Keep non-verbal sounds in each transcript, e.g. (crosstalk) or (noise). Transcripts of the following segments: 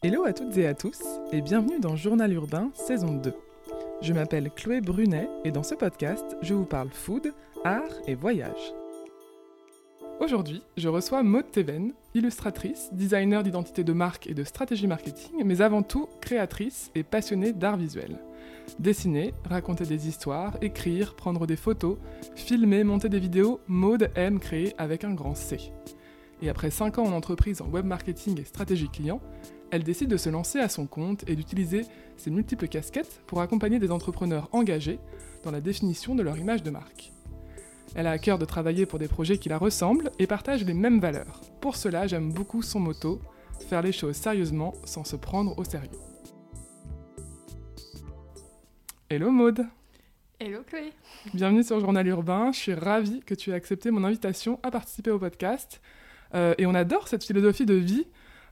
Hello à toutes et à tous et bienvenue dans Journal Urbain saison 2. Je m'appelle Chloé Brunet et dans ce podcast, je vous parle food, art et voyage. Aujourd'hui, je reçois Maud Teven, illustratrice, designer d'identité de marque et de stratégie marketing, mais avant tout créatrice et passionnée d'art visuel. Dessiner, raconter des histoires, écrire, prendre des photos, filmer, monter des vidéos, Maud aime créer avec un grand C. Et après 5 ans en entreprise en web marketing et stratégie client, elle décide de se lancer à son compte et d'utiliser ses multiples casquettes pour accompagner des entrepreneurs engagés dans la définition de leur image de marque. Elle a à cœur de travailler pour des projets qui la ressemblent et partagent les mêmes valeurs. Pour cela, j'aime beaucoup son motto faire les choses sérieusement sans se prendre au sérieux. Hello Maude Hello Chloé Bienvenue sur Journal Urbain, je suis ravie que tu aies accepté mon invitation à participer au podcast. Euh, et on adore cette philosophie de vie,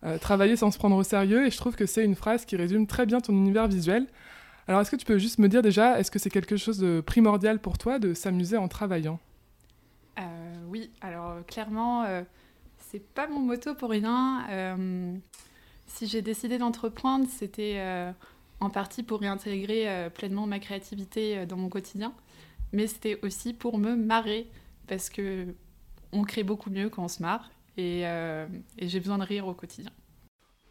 euh, travailler sans se prendre au sérieux, et je trouve que c'est une phrase qui résume très bien ton univers visuel. Alors est-ce que tu peux juste me dire déjà, est-ce que c'est quelque chose de primordial pour toi de s'amuser en travaillant? Euh, Oui, alors clairement, c'est pas mon motto pour rien. si j'ai décidé d'entreprendre, c'était en partie pour réintégrer pleinement ma créativité dans mon quotidien, mais c'était aussi pour me marrer, parce que on crée beaucoup mieux quand on se marre euh, et, j'ai besoin de rire au quotidien.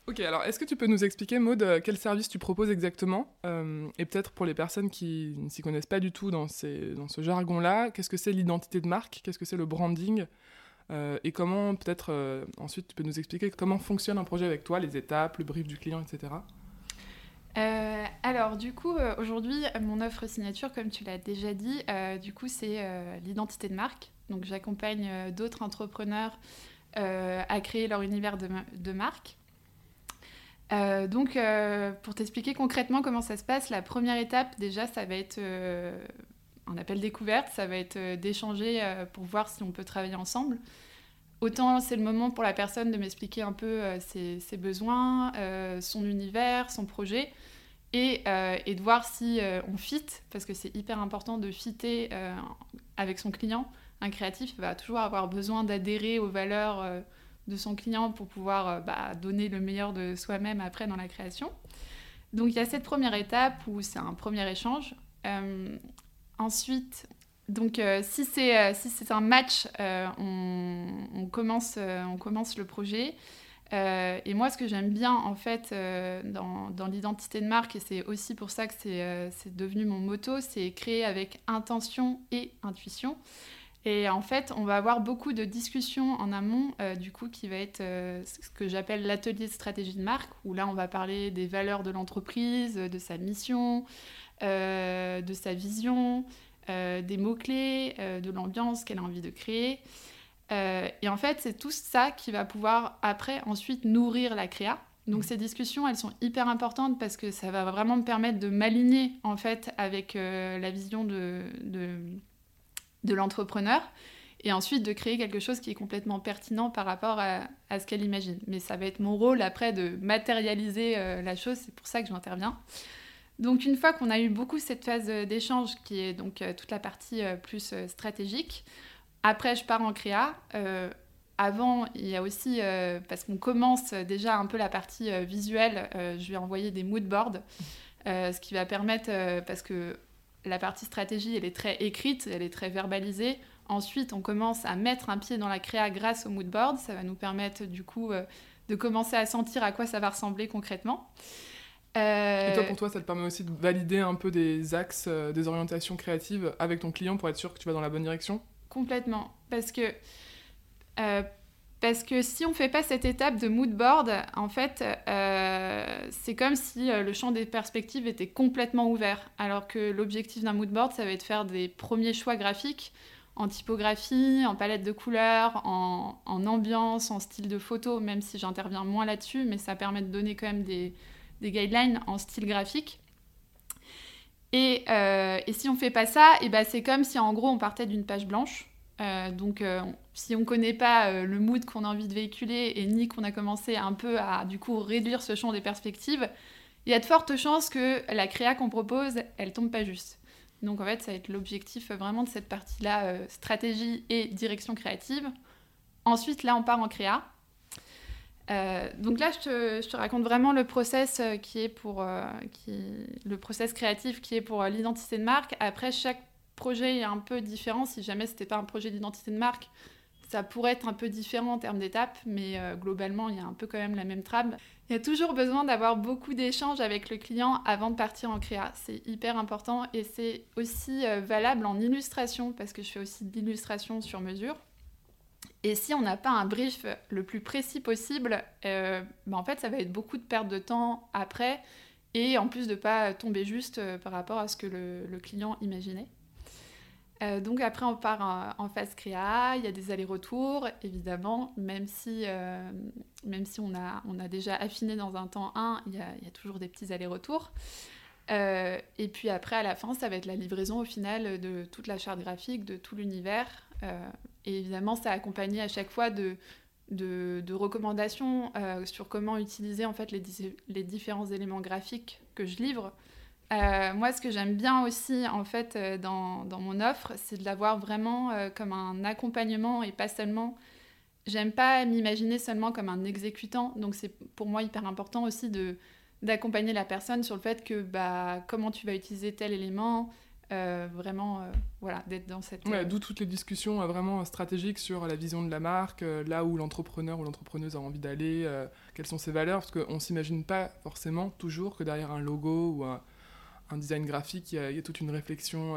Ok, alors est-ce que tu peux nous expliquer, Maud, euh, quel service tu proposes exactement euh, Et peut-être pour les personnes qui ne s'y connaissent pas du tout dans, ces, dans ce jargon-là, qu'est-ce que c'est l'identité de marque Qu'est-ce que c'est le branding Et comment, peut-être, ensuite, tu peux nous expliquer comment fonctionne un projet avec toi, les étapes, le brief du client, etc. alors, du coup, aujourd'hui, mon offre signature, comme tu l'as déjà dit, du coup, c'est l'identité de marque. Donc, j'accompagne d'autres entrepreneurs euh, à créer leur univers de, marque. Euh, donc, euh, pour t'expliquer concrètement comment ça se passe, la première étape, déjà, ça va être un appel découverte, ça va être d'échanger pour voir si on peut travailler ensemble. Autant c'est le moment pour la personne de m'expliquer un peu ses, besoins, son univers, son projet, et, et de voir si on fit, parce que c'est hyper important de fitter avec son client un créatif va toujours avoir besoin d'adhérer aux valeurs euh, de son client pour pouvoir euh, bah, donner le meilleur de soi-même après dans la création. Donc il y a cette première étape où c'est un premier échange. Euh, ensuite, donc si c'est un match, on, commence on commence le projet. et moi, ce que j'aime bien en fait dans, dans l'identité de marque, et c'est aussi pour ça que c'est devenu mon motto, c'est créer avec intention et intuition. Et en fait, on va avoir beaucoup de discussions en amont, euh, du coup, qui va être euh, ce que j'appelle l'atelier de stratégie de marque, où là, on va parler des valeurs de l'entreprise, de sa mission, euh, de sa vision, des mots-clés, de l'ambiance qu'elle a envie de créer. et en fait, c'est tout ça qui va pouvoir, après, ensuite, nourrir la créa. Donc ces discussions, elles sont hyper importantes parce que ça va vraiment me permettre de m'aligner, en fait, avec la vision de de l'entrepreneur et ensuite de créer quelque chose qui est complètement pertinent par rapport à, ce qu'elle imagine. Mais ça va être mon rôle après de matérialiser euh, la chose, c'est pour ça que j'interviens. Donc une fois qu'on a eu beaucoup cette phase euh, d'échange qui est donc euh, toute la partie plus stratégique, après je pars en créa. avant, il y a aussi, parce qu'on commence déjà un peu la partie visuelle, je vais envoyer des mood boards, ce qui va permettre, parce que la partie stratégie, elle est très écrite, elle est très verbalisée. Ensuite, on commence à mettre un pied dans la créa grâce au mood board. Ça va nous permettre du coup euh, de commencer à sentir à quoi ça va ressembler concrètement. Et toi, pour toi, ça te permet aussi de valider un peu des axes, euh, des orientations créatives avec ton client pour être sûr que tu vas dans la bonne direction? Complètement. Parce que euh, parce que si on ne fait pas cette étape de mood board, en fait, euh, c'est comme si euh, le champ des perspectives était complètement ouvert. Alors que l'objectif d'un mood board, ça va être faire des premiers choix graphiques en typographie, en palette de couleurs, en, ambiance, en style de photo, même si j'interviens moins là-dessus, mais ça permet de donner quand même des, guidelines en style graphique. Et, euh, si on ne fait pas ça, eh ben c'est comme si en gros on partait d'une page blanche donc, si on ne connaît pas euh, le mood qu'on a envie de véhiculer et ni qu'on a commencé un peu à du coup réduire ce champ des perspectives, il y a de fortes chances que la créa qu'on propose, elle tombe pas juste. Donc en fait, ça va être l'objectif vraiment de cette partie-là, stratégie et direction créative. Ensuite, là, on part en créa. Euh, donc là, je te, raconte vraiment le process euh, qui est pour euh, le process créatif qui est pour l'identité de marque. Après, chaque projet est un peu différent. Si jamais c'était pas un projet d'identité de marque, ça pourrait être un peu différent en termes d'étapes, mais globalement, il y a un peu quand même la même trame. Il y a toujours besoin d'avoir beaucoup d'échanges avec le client avant de partir en créa. C'est hyper important et c'est aussi valable en illustration parce que je fais aussi de l'illustration sur mesure. Et si on n'a pas un brief le plus précis possible, euh, bah, en fait, ça va être beaucoup de perte de temps après, et en plus de pas tomber juste euh, par rapport à ce que le, client imaginait. Euh, donc après, on part en, phase créa, il y a des allers-retours, évidemment, même si, si on, a, déjà affiné dans un temps 1, il y a, toujours des petits allers-retours. et puis après, à la fin, ça va être la livraison au final de toute la charte graphique, de tout l'univers, euh, et évidemment, ça accompagné à chaque fois de, de, recommandations euh, sur comment utiliser en fait les, différents éléments graphiques que je livre. Euh, moi, ce que j'aime bien aussi en fait dans, dans mon offre, c'est de l'avoir vraiment comme un accompagnement et pas seulement. J'aime pas m'imaginer seulement comme un exécutant, donc c'est pour moi hyper important aussi de d'accompagner la personne sur le fait que bah comment tu vas utiliser tel élément, euh, vraiment, euh, voilà, d'être dans cette... Ouais, euh, D'où toutes les discussions vraiment stratégiques sur la vision de la marque, là où l'entrepreneur ou l'entrepreneuse a envie d'aller, quelles sont ses valeurs, parce qu'on ne s'imagine pas forcément toujours que derrière un logo ou un, un design graphique, il y, il y, a toute une réflexion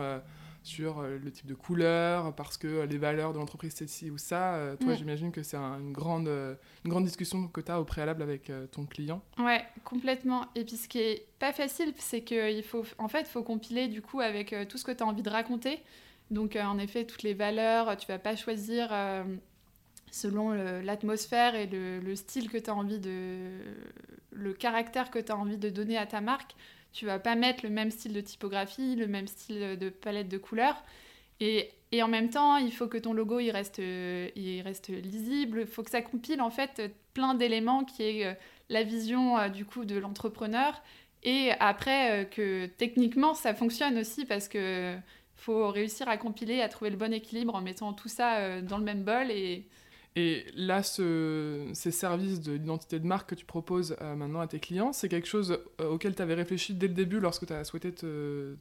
sur euh, le type de couleur, parce que euh, les valeurs de l'entreprise c'est ci ou ça. Euh, toi, j'imagine que c'est une, grande, une grande discussion que tu as au préalable avec ton client. Ouais, complètement. Et puis ce qui est pas facile, c'est qu'il faut, en fait, faut compiler du coup avec tout ce que tu as envie de raconter. Donc, en effet, toutes les valeurs, tu vas pas choisir selon l'atmosphère et le, le, style que tu as envie de. le caractère que tu as envie de donner à ta marque tu vas pas mettre le même style de typographie, le même style de palette de couleurs. Et, et en même temps, il faut que ton logo il reste, il reste lisible. Il faut que ça compile en fait plein d'éléments qui est euh, la vision euh, du coup de l'entrepreneur. Et après, euh, que techniquement, ça fonctionne aussi parce que faut réussir à compiler, à trouver le bon équilibre en mettant tout ça dans le même bol et, et là, ces services de l'identité de marque que tu proposes euh, maintenant à tes clients, c'est quelque chose euh, auquel tu avais réfléchi dès le début lorsque tu as souhaité te,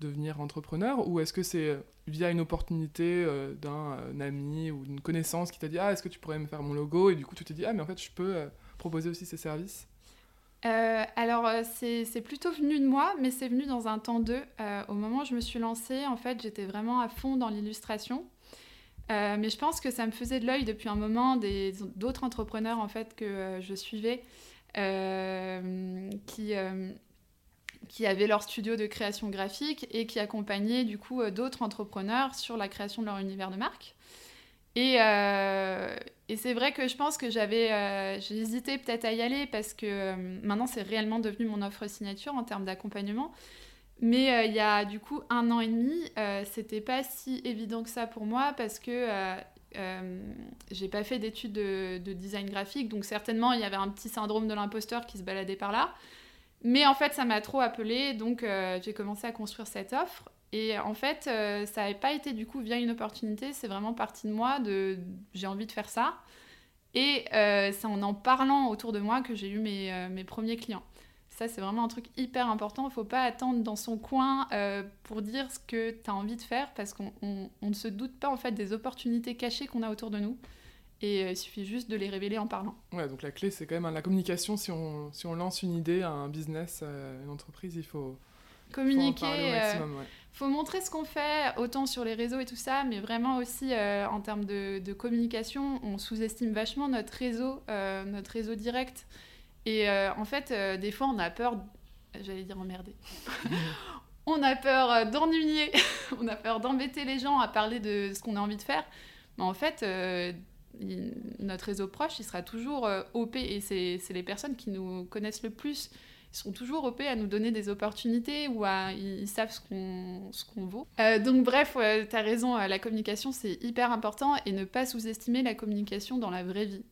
devenir entrepreneur Ou est-ce que c'est euh, via une opportunité d'un ami ou d'une connaissance qui t'a dit Ah, est-ce que tu pourrais me faire mon logo? Et du coup, tu t'es dit Ah, mais en fait, je peux proposer aussi ces services? Alors, c'est plutôt venu de moi, mais c'est venu dans un temps d'eux. au moment où je me suis lancée, en fait, j'étais vraiment à fond dans l'illustration. Euh, mais je pense que ça me faisait de l'œil depuis un moment d'autres entrepreneurs en fait que euh, je suivais euh, qui, qui avaient leur studio de création graphique et qui accompagnaient du coup d'autres entrepreneurs sur la création de leur univers de marque. Et, et c'est vrai que je pense que j'avais j'ai hésité peut-être à y aller parce que maintenant c'est réellement devenu mon offre signature en termes d'accompagnement. Mais euh, il y a du coup un an et demi, euh, c'était pas si évident que ça pour moi parce que euh, j'ai pas fait d'études de, design graphique, donc certainement il y avait un petit syndrome de l'imposteur qui se baladait par là. Mais en fait, ça m'a trop appelé, donc j'ai commencé à construire cette offre. Et en fait, ça n'avait pas été du coup via une opportunité, c'est vraiment parti de moi, de j'ai envie de faire ça. Et c'est en en parlant autour de moi que j'ai eu mes premiers clients. Ça, c'est vraiment un truc hyper important. Il ne faut pas attendre dans son coin euh, pour dire ce que tu as envie de faire parce qu'on ne se doute pas en fait des opportunités cachées qu'on a autour de nous. Et euh, il suffit juste de les révéler en parlant. Ouais, donc la clé, c'est quand même la communication. Si on, si on lance une idée, un business, euh, une entreprise, il faut communiquer. Il faut, faut montrer ce qu'on fait, autant sur les réseaux et tout ça, mais vraiment aussi en termes de, de, communication, on sous-estime vachement notre réseau, notre réseau direct. Et euh, en fait, euh, des fois, on a peur, j'allais dire emmerder. (laughs) on a peur euh, d'ennuyer, (laughs) on a peur d'embêter les gens à parler de ce qu'on a envie de faire. Mais en fait, notre réseau proche, il sera toujours OP et c'est les personnes qui nous connaissent le plus. Ils sont toujours OP à nous donner des opportunités ou à, ils, savent ce qu'on vaut. donc bref, tu as raison, la communication c'est hyper important et ne pas sous-estimer la communication dans la vraie vie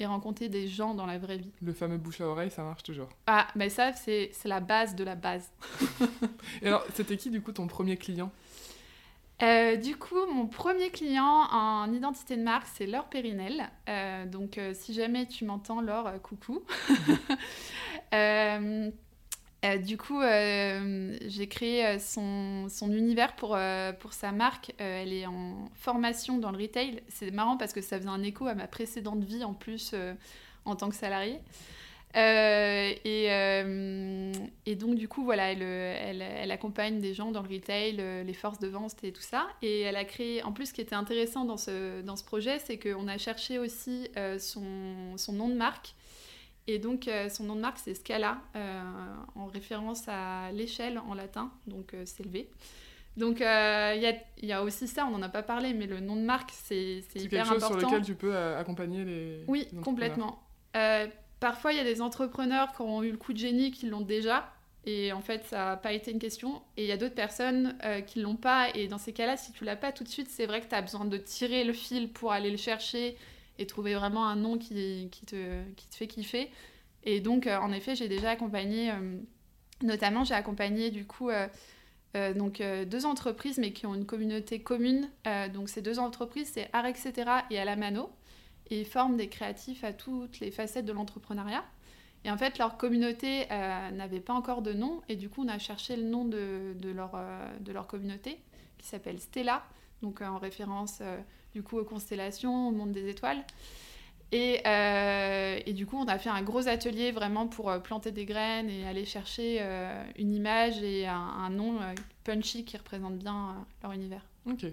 et rencontrer des gens dans la vraie vie. Le fameux bouche à oreille, ça marche toujours. Ah, mais ça, c'est la base de la base. et alors, c'était qui, du coup, ton premier client? Euh, du coup, mon premier client en identité de marque, c'est Laure Périnel. Euh, donc, euh, si jamais tu m'entends, Laure, coucou. (laughs) du coup, j'ai créé son, son, univers pour, pour sa marque. elle est en formation dans le retail. C'est marrant parce que ça faisait un écho à ma précédente vie en plus en tant que salariée. Euh, et, euh, et, donc, du coup, voilà, elle, elle, accompagne des gens dans le retail, euh, les forces de vente et tout ça. Et elle a créé, en plus, ce qui était intéressant dans ce, dans ce projet, c'est qu'on a cherché aussi son, son, nom de marque. Et donc, son nom de marque, c'est Scala, en référence à l'échelle en latin, donc s'élever. Donc, il y, a, y, a, aussi ça, on n'en a pas parlé, mais le nom de marque, c'est hyper important. C'est quelque chose sur lequel tu peux accompagner les. Oui, complètement. Parfois, il y a des entrepreneurs qui ont eu le coup de génie qui l'ont déjà, et en fait, ça n'a pas été une question. Et il y a d'autres personnes euh, qui ne l'ont pas, et dans ces cas-là, si tu l'as pas tout de suite, c'est vrai que tu as besoin de tirer le fil pour aller le chercher et trouver vraiment un nom qui, qui, te, qui te fait kiffer. Et donc, euh, en effet, j'ai déjà accompagné, euh, notamment, j'ai accompagné du coup donc, deux entreprises, mais qui ont une communauté commune. donc, ces deux entreprises, c'est Art, etc. et Alamano et forment des créatifs à toutes les facettes de l'entrepreneuriat. Et en fait, leur communauté euh, n'avait pas encore de nom, et du coup, on a cherché le nom de, de leur, euh, de leur communauté, qui s'appelle Stella, donc euh, en référence du coup aux constellations, au monde des étoiles. Et, et, du coup, on a fait un gros atelier vraiment pour planter des graines et aller chercher une image et un, un nom punchy qui représente bien leur univers. Ok.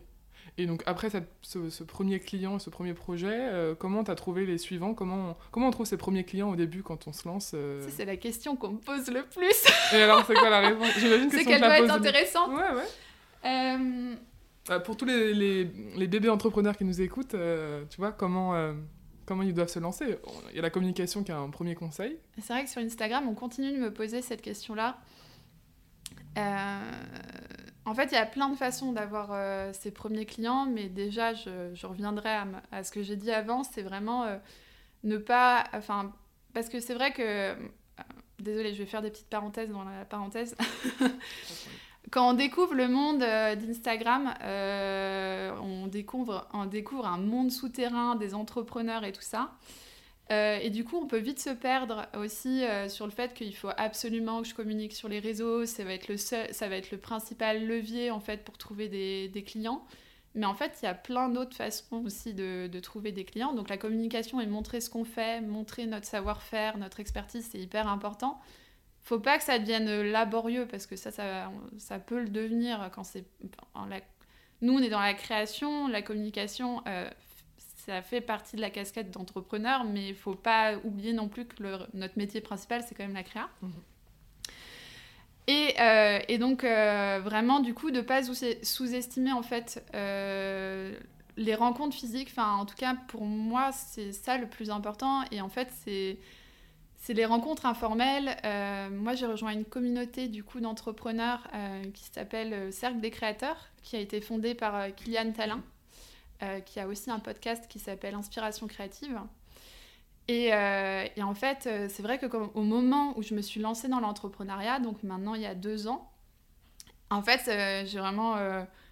Et donc après ce, premier client, ce premier projet, euh, comment tu as trouvé les suivants? Comment, comment on trouve ces premiers clients au début quand on se lance euh? C'est la question qu'on me pose le plus. Et alors c'est quoi la réponse? J'imagine que c'est qu'elle doit être intéressante. Ouais, ouais. Euh, pour tous les, les, les, bébés entrepreneurs qui nous écoutent, tu vois, comment, comment ils doivent se lancer? Il y a la communication qui a un premier conseil. C'est vrai que sur Instagram, on continue de me poser cette question-là. Euh, en fait, il y a plein de façons d'avoir euh, ses premiers clients, mais déjà, je, reviendrai à, ce que j'ai dit avant, c'est vraiment euh, ne pas... Enfin, parce que c'est vrai que... désolée, je vais faire des petites parenthèses dans la parenthèse. (laughs) Quand on découvre le monde d'Instagram, on, découvre, on découvre un monde souterrain des entrepreneurs et tout ça. Euh, et du coup, on peut vite se perdre aussi euh, sur le fait qu'il faut absolument que je communique sur les réseaux. Ça va être le, ça va être le principal levier en fait pour trouver des, des clients. Mais en fait, il y a plein d'autres façons aussi de, de, trouver des clients. Donc la communication et montrer ce qu'on fait, montrer notre savoir-faire, notre expertise, c'est hyper important. Faut pas que ça devienne laborieux parce que ça, ça, ça peut le devenir quand c'est... Nous, on est dans la création, la communication. Euh, ça fait partie de la casquette d'entrepreneur, mais il faut pas oublier non plus que notre métier principal, c'est quand même la créa. Mhm. Et, euh, et, donc, euh, vraiment, du coup, de ne pas sous-estimer, en fait, les rencontres physiques. Enfin, en tout cas, pour moi, c'est ça le plus important. Et en fait, c'est... C'est les rencontres informelles. moi, j'ai rejoint une communauté du coup d'entrepreneurs qui s'appelle Cercle des créateurs, qui a été fondée par Kylian Talin, euh, qui a aussi un podcast qui s'appelle Inspiration créative. Et, euh, en fait, euh, c'est vrai que au moment où je me suis lancée dans l'entrepreneuriat, donc maintenant il y a deux ans, en fait, j'ai vraiment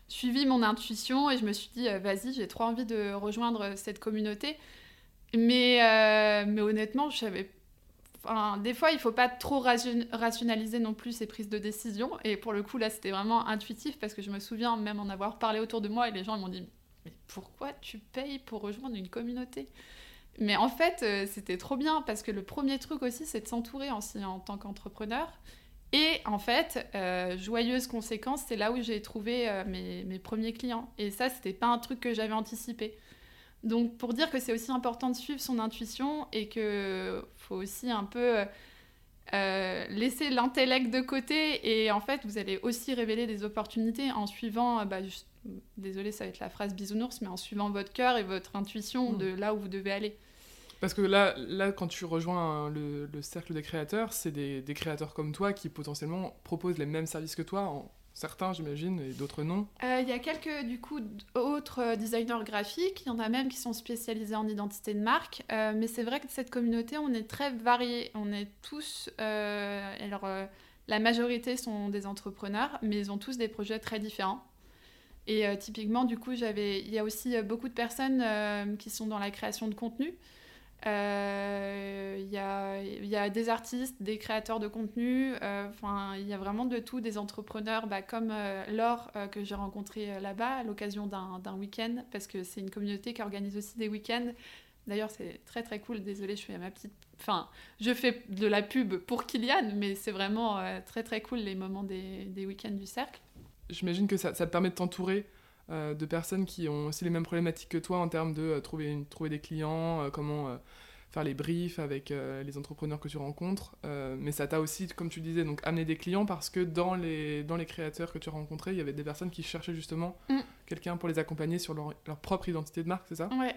suivi mon intuition et je me suis dit, vas-y, j'ai trop envie de rejoindre cette communauté. Mais, mais honnêtement, je savais Des fois, il faut pas trop rationaliser non plus ces prises de décision. Et pour le coup, là, c'était vraiment intuitif parce que je me souviens même en avoir parlé autour de moi et les gens m'ont dit mais pourquoi tu payes pour rejoindre une communauté? Mais en fait, euh, c'était trop bien parce que le premier truc aussi, c'est de s'entourer en, en tant qu'entrepreneur. Et en fait, euh, joyeuse conséquence, c'est là où j'ai trouvé euh, mes, mes, premiers clients. Et ça, c'était pas un truc que j'avais anticipé. Donc, pour dire que c'est aussi important de suivre son intuition et que faut aussi un peu laisser l'intellect de côté. Et en fait, vous allez aussi révéler des opportunités en suivant bah, désolé, ça va être la phrase bisounours, mais en suivant votre cœur et votre intuition mm. de là où vous devez aller. Parce que là, là quand tu rejoins le, cercle des créateurs, c'est des, créateurs comme toi qui potentiellement proposent les mêmes services que toi, en, certains j'imagine, et d'autres non. Euh, il y a quelques du coup autres euh, designers graphiques, il y en a même qui sont spécialisés en identité de marque, euh, mais c'est vrai que cette communauté, on est très variés, on est tous... alors, la majorité sont des entrepreneurs, mais ils ont tous des projets très différents. Et typiquement, du coup, il y a aussi beaucoup de personnes qui sont dans la création de contenu. Il y, a, y, a, des artistes, des créateurs de contenu, enfin il y a vraiment de tout, des entrepreneurs bah, comme Laure que j'ai rencontré là-bas à l'occasion d'un week-end, parce que c'est une communauté qui organise aussi des week-ends D'ailleurs, c'est très très cool. Désolée, je fais ma petite. Enfin, je fais de la pub pour Kylian, mais c'est vraiment euh, très très cool les moments des, des week-ends du cercle. J'imagine que ça, te permet de t'entourer euh, de personnes qui ont aussi les mêmes problématiques que toi en termes de euh, trouver, trouver des clients, comment faire les briefs avec les entrepreneurs que tu rencontres. mais ça t'a aussi, comme tu disais, donc amené des clients parce que dans les, dans les créateurs que tu as rencontrés, il y avait des personnes qui cherchaient justement mm. quelqu'un pour les accompagner sur leur, leur propre identité de marque, c'est ça? Ouais.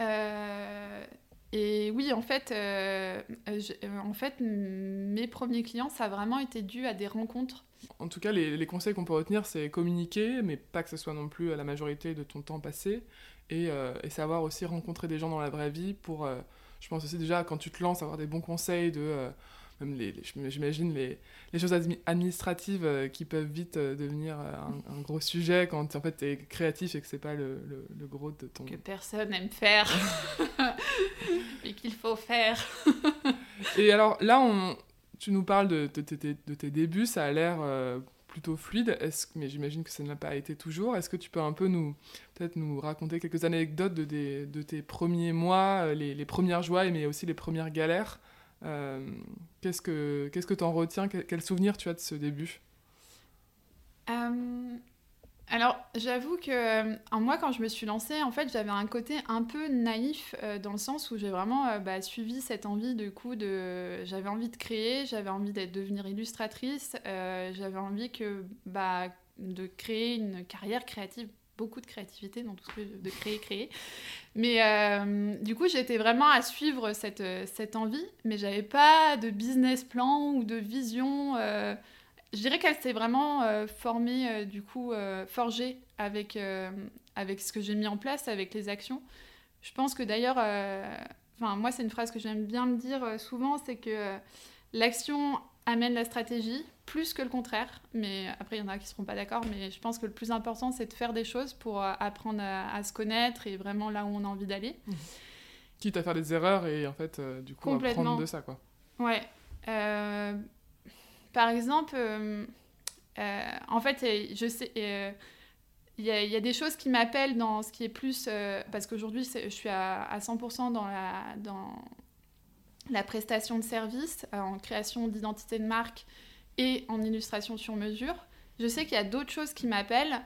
Euh, et oui, en fait, euh, euh, en fait, mes premiers clients, ça a vraiment été dû à des rencontres. En tout cas, les, conseils qu'on peut retenir, c'est communiquer, mais pas que ce soit non plus la majorité de ton temps passé, et savoir aussi rencontrer des gens dans la vraie vie pour, je pense aussi déjà, quand tu te lances, avoir des bons conseils de même les, j'imagine les, les, choses administratives euh, qui peuvent vite euh, devenir euh, un, gros sujet quand en fait tu es créatif et que c'est pas le, le, gros de ton que personne n'aime faire. (laughs) Mais qu'il faut faire. Et alors là on tu nous parles de, de, de tes débuts ça a l'air plutôt fluide. Est-ce mais j'imagine que ça n'a pas été toujours. Est-ce que tu peux un peu nous peut-être nous raconter quelques anecdotes de, des, de tes premiers mois les, les premières joies mais aussi les premières galères? Qu'est-ce que qu'est-ce que tu en retiens? Quel, souvenir tu as de ce début? Euh, alors, j'avoue que euh, moi, quand je me suis lancée, en fait, j'avais un côté un peu naïf dans le sens où j'ai vraiment bah, suivi cette envie de coup de. J'avais envie de créer, j'avais envie d'être devenir illustratrice, j'avais envie que bah, de créer une carrière créative beaucoup de créativité dans tout ce que de créer, créer. Mais euh, du coup, j'étais vraiment à suivre cette, cette envie, mais j'avais pas de business plan ou de vision. Euh, je dirais qu'elle s'est vraiment euh, formée, du coup, forgée avec, avec ce que j'ai mis en place, avec les actions. Je pense que d'ailleurs, enfin, moi, c'est une phrase que j'aime bien me dire souvent, c'est que l'action amène la stratégie, plus que le contraire. Mais après, il y en a qui ne seront pas d'accord. Mais je pense que le plus important, c'est de faire des choses pour euh, apprendre à, se connaître et vraiment là où on a envie d'aller. (laughs) Quitte à faire des erreurs et en fait, euh, du coup, apprendre de ça, quoi. Ouais. Euh, par exemple, en fait, je sais. il y, a, y, a, des choses qui m'appellent dans ce qui est plus... parce qu'aujourd'hui, je suis à, à 100% dans la, dans la prestation de service, en création d'identité de marque et en illustration sur mesure. Je sais qu'il y a d'autres choses qui m'appellent,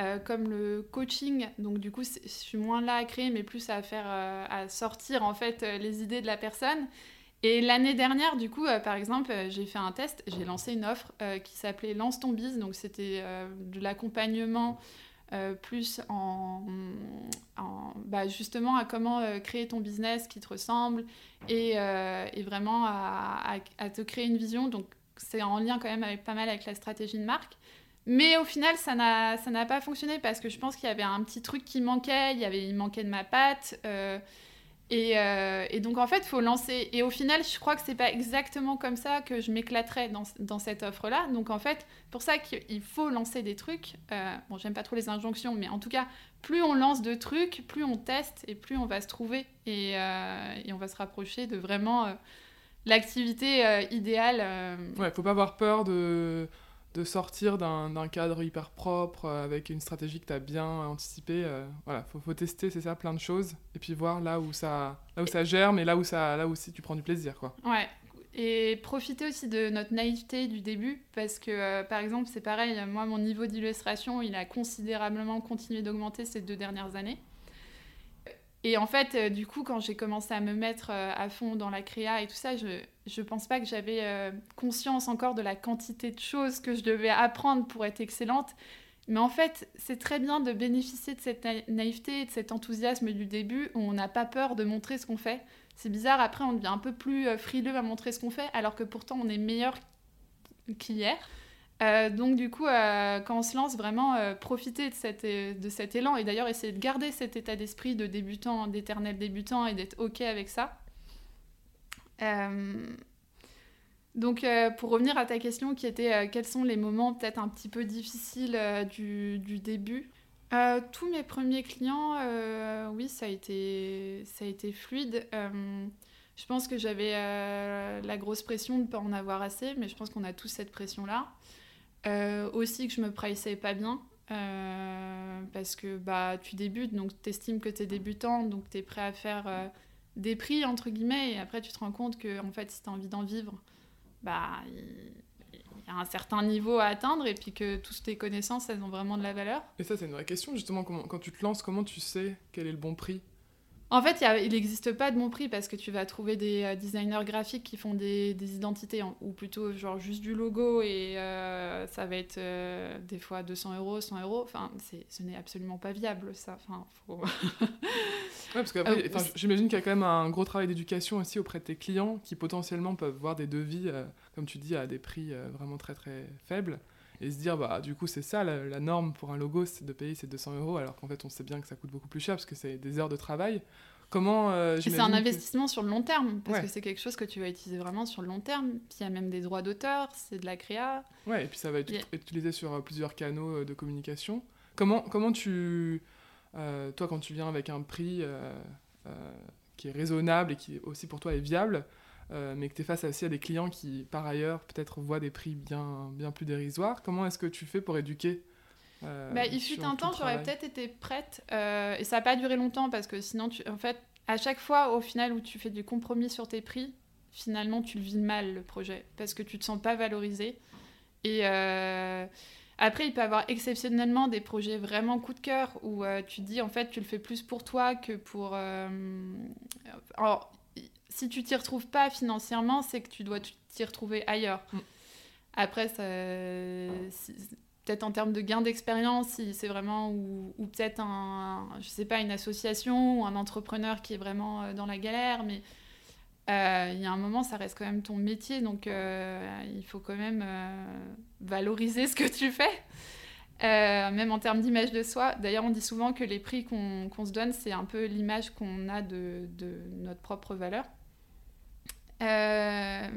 euh, comme le coaching. Donc du coup, je suis moins là à créer, mais plus à faire, euh, à sortir en fait euh, les idées de la personne. Et l'année dernière, du coup, par exemple, j'ai fait un test, j'ai lancé une offre qui s'appelait Lance ton. Donc c'était de l'accompagnement plus en, bah, justement à comment créer ton business qui te ressemble et, vraiment à, à, te créer une vision. Donc c'est en lien quand même avec, pas mal avec la stratégie de marque. Mais au final, ça n'a pas fonctionné parce que je pense qu'il y avait un petit truc qui manquait, il, y avait, il manquait de ma patte. Euh, et, euh, donc en fait, il faut lancer. Et au final, je crois que c'est pas exactement comme ça que je m'éclaterais dans, cette offre-là. Donc en fait, pour ça qu'il faut lancer des trucs. Euh, bon, j'aime pas trop les injonctions, mais en tout cas, plus on lance de trucs, plus on teste et plus on va se trouver. Et, et on va se rapprocher de vraiment l'activité euh, idéale. Euh. Ouais, faut pas avoir peur de, de sortir d'un cadre hyper propre euh, avec une stratégie que tu as bien anticipée. voilà, faut, faut tester, c'est ça, plein de choses et puis voir là où ça, là où ça germe et là où, ça, là aussi tu prends du plaisir. Quoi. Ouais, et profiter aussi de notre naïveté du début parce que par exemple c'est pareil moi mon niveau d'illustration il a considérablement continué d'augmenter ces deux dernières années et en fait, euh, du coup, quand j'ai commencé à me mettre euh, à fond dans la créa et tout ça, je ne pense pas que j'avais euh, conscience encore de la quantité de choses que je devais apprendre pour être excellente. Mais en fait, c'est très bien de bénéficier de cette naïveté et de cet enthousiasme du début où on n'a pas peur de montrer ce qu'on fait. C'est bizarre, après on devient un peu plus frileux à montrer ce qu'on fait, alors que pourtant on est meilleur qu'hier. Euh, donc du coup, euh, quand on se lance, vraiment euh, profiter de, cette, de cet élan et d'ailleurs essayer de garder cet état d'esprit de débutant, d'éternel débutant et d'être OK avec ça. Donc, pour revenir à ta question qui était quels sont les moments peut-être un petit peu difficiles du, du, début? Tous mes premiers clients, oui, ça a été, ça a été fluide. je pense que j'avais la grosse pression de ne pas en avoir assez, mais je pense qu'on a tous cette pression-là. Aussi que je me priceais pas bien. Euh, parce que bah, tu débutes, donc tu estimes que tu es débutant, donc tu es prêt à faire euh, des prix, entre guillemets, et après tu te rends compte que en fait, si tu as envie d'en vivre, bah, il y a un certain niveau à atteindre, et puis que toutes tes connaissances, elles ont vraiment de la valeur. Et ça, c'est une vraie question, justement, comment, quand tu te lances, comment tu sais quel est le bon prix? En fait, il n'existe pas de bon prix parce que tu vas trouver des euh, designers graphiques qui font des, identités, ou plutôt genre juste du logo, et euh, ça va être euh, des fois 200 euros, 100 euros. Enfin, ce n'est absolument pas viable, ça. Enfin, faut... (laughs) ouais, parce qu'après, j'imagine qu'il y a quand même un gros travail d'éducation aussi auprès de tes clients qui potentiellement peuvent voir des devis, comme tu dis, à des prix vraiment très très faibles et se dire bah du coup c'est ça la, norme pour un logo c'est de payer ces 200 euros alors qu'en fait on sait bien que ça coûte beaucoup plus cher parce que c'est des heures de travail. Comment euh, c'est un investissement sur le long terme parce que c'est quelque chose que tu vas utiliser vraiment sur le long terme. Puis il y a même des droits d'auteur c'est de la créa. Ouais et puis ça va être utilisé sur euh, plusieurs canaux euh, de communication. Comment comment tu toi quand tu viens avec un prix qui est raisonnable et qui aussi pour toi est viable euh, mais que tu es face aussi à des clients qui, par ailleurs, peut-être voient des prix bien, bien plus dérisoires. Comment est-ce que tu fais pour éduquer euh, bah, Il fut un temps, j'aurais peut-être été prête, euh, et ça n'a pas duré longtemps, parce que sinon, tu, en fait, à chaque fois, au final, où tu fais du compromis sur tes prix, finalement, tu le vis mal, le projet, parce que tu te sens pas valorisé. Et... Après, il peut y avoir exceptionnellement des projets vraiment coup de cœur où tu dis en fait tu le fais plus pour toi que pour. Alors, si tu t'y retrouves pas financièrement, c'est que tu dois t'y retrouver ailleurs. Mm. Après, peut-être en termes de gain d'expérience, si c'est vraiment, ou, peut-être un, je sais pas, une association ou un entrepreneur qui est vraiment euh, dans la galère, mais euh, il y a un moment, ça reste quand même ton métier, donc euh, il faut quand même valoriser ce que tu fais. même en termes d'image de soi. D'ailleurs, on dit souvent que les prix qu'on se donne, c'est un peu l'image qu'on a de, de, notre propre valeur. Euh,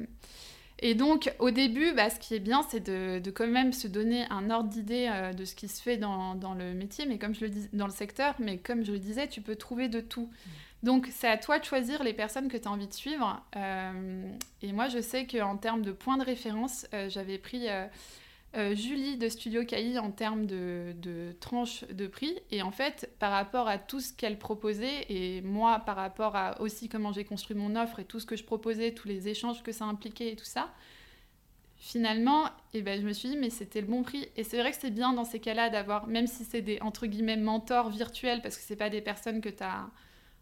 et donc, au début, bah, ce qui est bien, c'est de, de, quand même se donner un ordre d'idée euh, de ce qui se fait dans, dans, le métier, mais comme je le dis, dans le secteur, mais comme je le disais, tu peux trouver de tout. Mm. Donc, c'est à toi de choisir les personnes que tu as envie de suivre. Euh, et moi, je sais qu'en termes de points de référence, j'avais pris euh, Julie de Studio Cailly en termes de, de tranches de prix. Et en fait, par rapport à tout ce qu'elle proposait, et moi par rapport à aussi comment j'ai construit mon offre et tout ce que je proposais, tous les échanges que ça impliquait et tout ça, finalement, eh ben, je me suis dit, mais c'était le bon prix. Et c'est vrai que c'est bien dans ces cas-là d'avoir, même si c'est des entre guillemets mentors virtuels, parce que c'est pas des personnes que tu as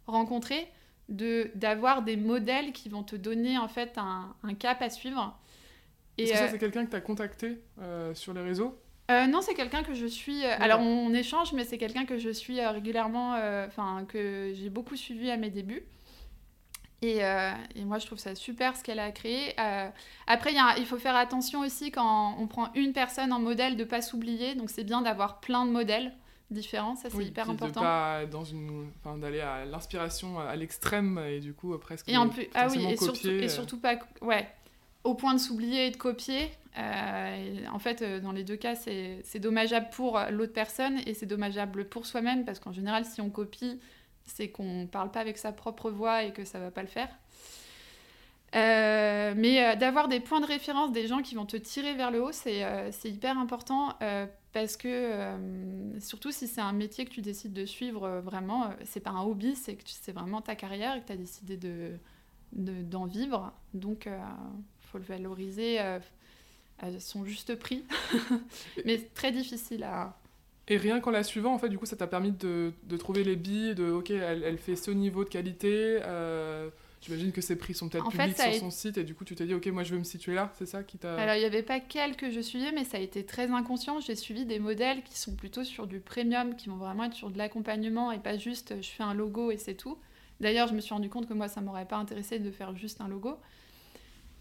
rencontrées, d'avoir des modèles qui vont te donner en fait un cap à suivre est-ce que ça, euh, c'est quelqu'un que tu as contacté euh, sur les réseaux? Euh, non, c'est quelqu'un que je suis. alors, on, échange, mais c'est quelqu'un que je suis régulièrement, enfin, que j'ai beaucoup suivi à mes débuts. Et, et, moi, je trouve ça super ce qu'elle a créé. après, y a, il faut faire attention aussi quand on prend une personne en modèle de ne pas s'oublier. Donc, c'est bien d'avoir plein de modèles différents. Ça, c'est hyper important. pas dans une, d'aller à l'inspiration à l'extrême et du coup presque. Et en plus, ah oui, et surtout, et surtout pas, ouais, au point de s'oublier et de copier. Euh, en fait, euh, dans les deux cas, c'est dommageable pour l'autre personne et c'est dommageable pour soi-même parce qu'en général, si on copie, c'est qu'on ne parle pas avec sa propre voix et que ça ne va pas le faire. Euh, mais d'avoir des points de référence, des gens qui vont te tirer vers le haut, c'est hyper important parce que surtout si c'est un métier que tu décides de suivre vraiment, c'est pas un hobby, c'est que c'est vraiment ta carrière et que tu as décidé d'en de, vivre. Donc, faut le valoriser euh, à son juste prix. (laughs) Mais très difficile à... Et rien qu'en la suivant, en fait, du coup, ça t'a permis de, de, trouver les billes, de, ok, elle, elle, fait ce niveau de qualité. Euh, J'imagine que ses prix sont peut-être publics sur son site et du coup tu t'es dit ok moi je veux me situer là, c'est ça qui t'a... Alors il n'y avait pas qu'elle que je suivais mais ça a été très inconscient. J'ai suivi des modèles qui sont plutôt sur du premium, qui vont vraiment être sur de l'accompagnement et pas juste je fais un logo et c'est tout. D'ailleurs je me suis rendu compte que moi ça m'aurait pas intéressé de faire juste un logo.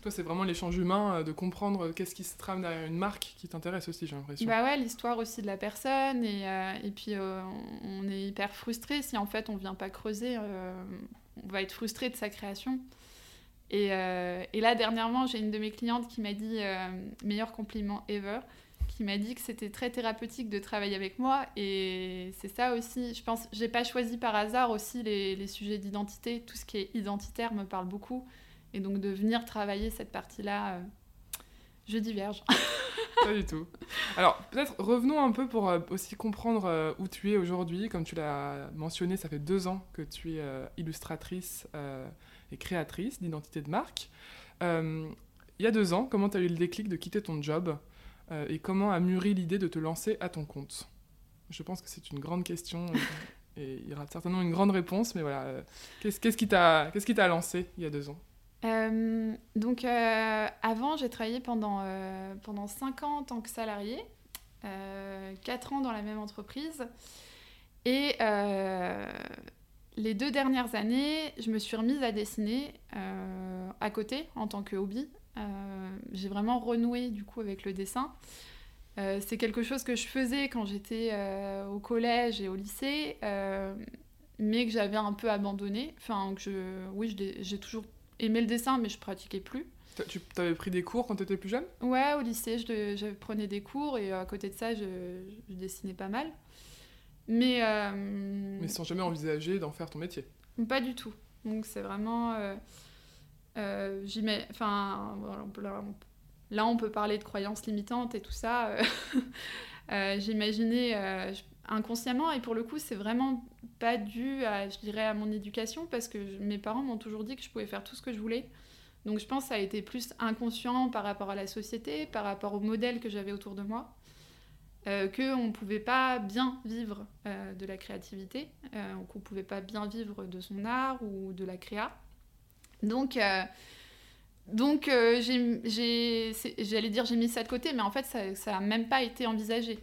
Toi, c'est vraiment l'échange humain, euh, de comprendre qu'est-ce qui se trame derrière une marque qui t'intéresse aussi, j'ai l'impression. Bah ouais, l'histoire aussi de la personne. Et, euh, et puis, euh, on est hyper frustré si en fait on vient pas creuser. on va être frustré de sa création. Et, et là, dernièrement, j'ai une de mes clientes qui m'a dit meilleur compliment ever qui m'a dit que c'était très thérapeutique de travailler avec moi. Et c'est ça aussi, je pense, j'ai pas choisi par hasard aussi les, les sujets d'identité. Tout ce qui est identitaire me parle beaucoup. Et donc de venir travailler cette partie-là, euh, je diverge. (laughs) pas du tout. Alors peut-être revenons un peu pour euh, aussi comprendre euh, où tu es aujourd'hui. Comme tu l'as mentionné, ça fait deux ans que tu es illustratrice et créatrice d'identité de marque. il y a deux ans, comment tu as eu le déclic de quitter ton job et comment a mûri l'idée de te lancer à ton compte? Je pense que c'est une grande question et il y aura certainement une grande réponse, mais voilà, qu'est-ce qui t'a lancé il y a deux ans? Euh, donc avant j'ai travaillé pendant, pendant 5 ans en tant que salarié, 4 ans dans la même entreprise et les deux dernières années je me suis remise à dessiner à côté en tant que hobby euh, j'ai vraiment renoué du coup avec le dessin. Euh, c'est quelque chose que je faisais quand j'étais euh, au collège et au lycée, mais que j'avais un peu abandonné. Enfin, que je, oui, j'ai toujours aimé le dessin, mais je pratiquais plus. Tu avais pris des cours quand tu étais plus jeune? Ouais, au lycée, je, je, prenais des cours et à côté de ça, je, je dessinais pas mal. Mais, mais sans jamais envisager d'en faire ton métier Pas du tout. Donc c'est vraiment... Euh, enfin, là, on peut parler de croyances limitantes et tout ça. Euh, (laughs) euh, j'imaginais inconsciemment, et pour le coup, c'est vraiment pas dû à, je dirais, à mon éducation, parce que mes parents m'ont toujours dit que je pouvais faire tout ce que je voulais. Donc je pense que ça a été plus inconscient par rapport à la société, par rapport au modèle que j'avais autour de moi, euh, qu'on ne pouvait pas bien vivre de la créativité, qu'on ne pouvait pas bien vivre de son art ou de la créa. Donc, euh, donc euh, j'allais dire j'ai mis ça de côté, mais en fait, ça n'a même pas été envisagé.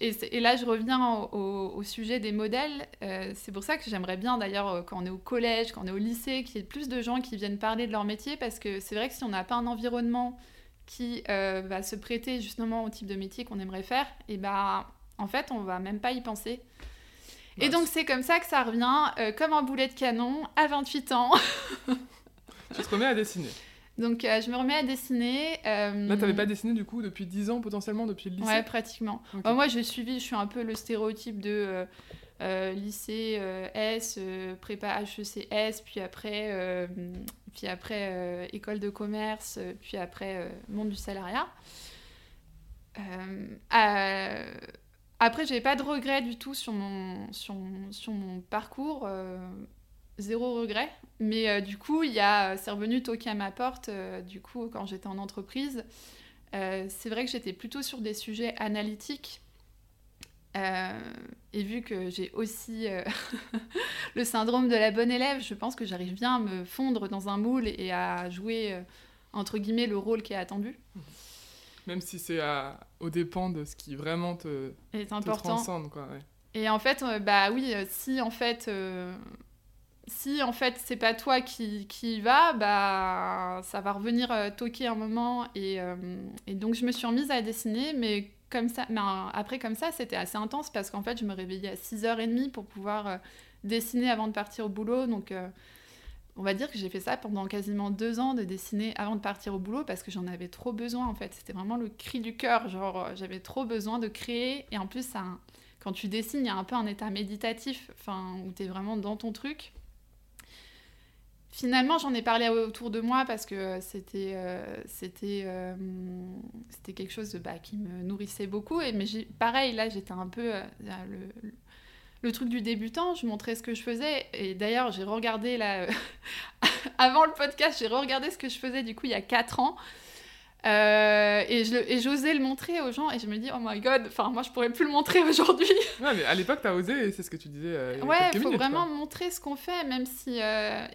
Et, là, je reviens au, sujet des modèles. Euh, c'est pour ça que j'aimerais bien, d'ailleurs, quand on est au collège, quand on est au lycée, qu'il y ait plus de gens qui viennent parler de leur métier, parce que c'est vrai que si on n'a pas un environnement qui va se prêter justement au type de métier qu'on aimerait faire, et eh ben, en fait, on va même pas y penser. Et donc c'est comme ça que ça revient, euh, comme un boulet de canon, à 28 ans. (laughs) tu te remets à dessiner donc euh, je me remets à dessiner. Euh... Là, t'avais pas dessiné du coup depuis 10 ans potentiellement, depuis le lycée Ouais, pratiquement. moi, j'ai suivi, je suis un peu le stéréotype de euh, lycée S, prépa HECS, puis après, puis après école de commerce, puis après monde du salariat. Après, j'ai pas de regrets du tout sur mon, sur, sur mon parcours. Euh, zéro regret. Mais euh, du coup, il y a, c'est revenu toquer à ma porte, euh, du coup, quand j'étais en entreprise. c'est vrai que j'étais plutôt sur des sujets analytiques. et vu que j'ai aussi (laughs) le syndrome de la bonne élève, je pense que j'arrive bien à me fondre dans un moule et à jouer, entre guillemets, le rôle qui est attendu. Même si c'est au dépend de ce qui vraiment te, est important. transcende. Quoi, Et en fait, euh, bah oui, euh, si en fait, euh, si en fait c'est pas toi qui, y va, bah ça va revenir toquer un moment. Et, et, donc je me suis remise à dessiner, mais comme ça, mais après comme ça, c'était assez intense parce qu'en fait, je me réveillais à 6h30 pour pouvoir dessiner avant de partir au boulot. Donc on va dire que j'ai fait ça pendant quasiment deux ans de dessiner avant de partir au boulot parce que j'en avais trop besoin en fait. C'était vraiment le cri du cœur, genre euh, j'avais trop besoin de créer et en plus ça, quand tu dessines, il y a un peu un état méditatif, enfin où tu es vraiment dans ton truc. Finalement, j'en ai parlé autour de moi parce que c'était euh, c'était euh, c'était quelque chose bah, qui me nourrissait beaucoup et mais pareil là j'étais un peu le le truc du débutant, je montrais ce que je faisais. Et d'ailleurs, j'ai regardé là, euh, (laughs) avant le podcast, j'ai regardé ce que je faisais du coup il y a 4 ans. Euh, et j'osais le montrer aux gens et je me dis, oh my god, enfin moi je pourrais plus le montrer (laughs) aujourd'hui. ouais, mais à l'époque t'as osé, c'est ce que tu disais. Euh, ouais, il faut vraiment montrer ce qu'on fait, même si.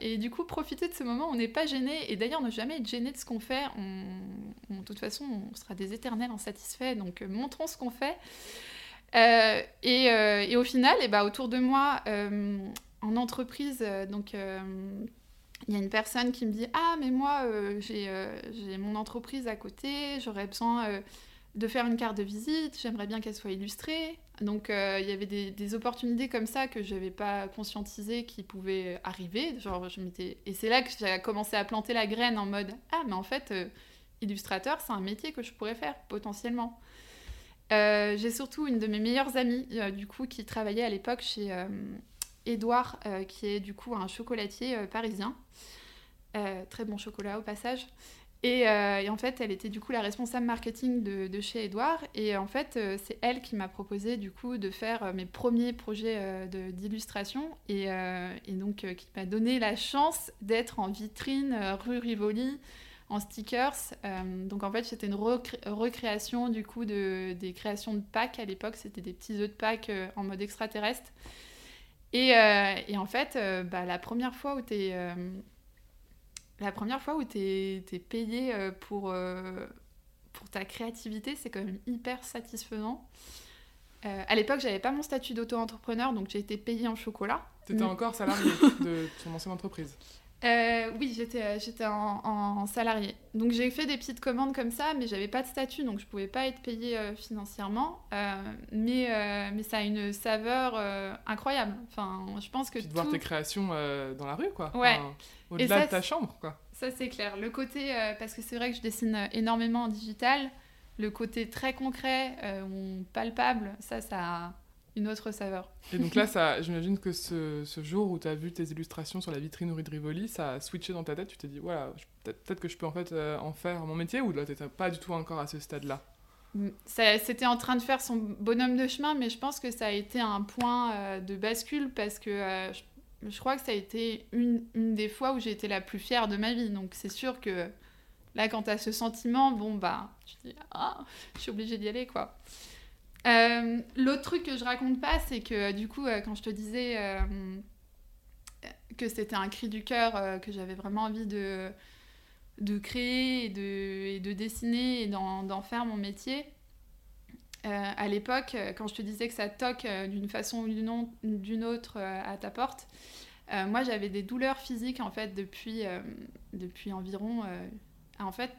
et du coup, profiter de ce moment, on n'est pas gêné. Et d'ailleurs, ne jamais être gêné de ce qu'on fait. On, de toute façon, on sera des éternels insatisfaits, donc montrons ce qu'on fait. Euh, et, euh, et, au final, et bah, autour de moi, euh, en entreprise, donc il y a une personne qui me dit Ah, mais moi, j'ai mon entreprise à côté, j'aurais besoin de faire une carte de visite, j'aimerais bien qu'elle soit illustrée. Donc euh, il y avait des, opportunités comme ça que je n'avais pas conscientisé qui pouvaient arriver. Genre, je Et c'est là que j'ai commencé à planter la graine en mode Ah, mais en fait, euh, illustrateur, c'est un métier que je pourrais faire potentiellement. Euh, j'ai surtout une de mes meilleures amies, du coup, qui travaillait à l'époque chez Edouard, qui est du coup un chocolatier parisien. très bon chocolat au passage. Euh, et, en fait, elle était du coup la responsable marketing de, chez Edouard. Et en fait, euh, c'est elle qui m'a proposé du coup de faire euh, mes premiers projets d'illustration. Et, donc, qui m'a donné la chance d'être en vitrine rue Rivoli en stickers. donc en fait, c'était une recréation du coup de, des créations de Pâques à l'époque. C'était des petits œufs de Pâques en mode extraterrestre. Et, et en fait, bah, la première fois où tu es la première fois où tu es, payé euh, pour, euh, pour ta créativité, c'est quand même hyper satisfaisant. Euh, à l'époque, j'avais pas mon statut d'auto-entrepreneur, donc j'ai été payée en chocolat. Tu étais encore salarié (laughs) de ton ancienne entreprise Oui, j'étais, j'étais en, salarié. Donc j'ai fait des petites commandes comme ça, mais j'avais pas de statut, donc je pouvais pas être payée financièrement. mais, mais ça a une saveur incroyable. Enfin, je pense que. Puis de voir tes créations dans la rue, quoi. Ouais. Au-delà de ta chambre, quoi. Ça, c'est clair. Le côté, euh, parce que c'est vrai que je dessine euh, énormément en digital, le côté très concret, euh, palpable, ça, ça a une autre saveur. Et donc là, (laughs) ça, j'imagine que ce, ce, jour où tu as vu tes illustrations sur la vitrine rue de Rivoli, ça a switché dans ta tête. Tu t'es dit, voilà, peut-être que je peux en fait en faire mon métier ou là, tu pas du tout encore à ce stade-là? Mm, c'était en train de faire son bonhomme de chemin, mais je pense que ça a été un point de bascule parce que je crois que ça a été une, une des fois où j'ai été la plus fière de ma vie. Donc c'est sûr que là, quand tu as ce sentiment, bon, bah, tu dis, ah, je suis obligée d'y aller, quoi. Euh, l'autre truc que je raconte pas, c'est que du coup, euh, quand je te disais euh, que c'était un cri du cœur, que j'avais vraiment envie de, de créer et de, de dessiner et d'en faire mon métier, à l'époque, quand je te disais que ça toque d'une façon ou d'une autre à ta porte, euh, moi, j'avais des douleurs physiques en fait depuis, euh, depuis environ. Euh, en fait,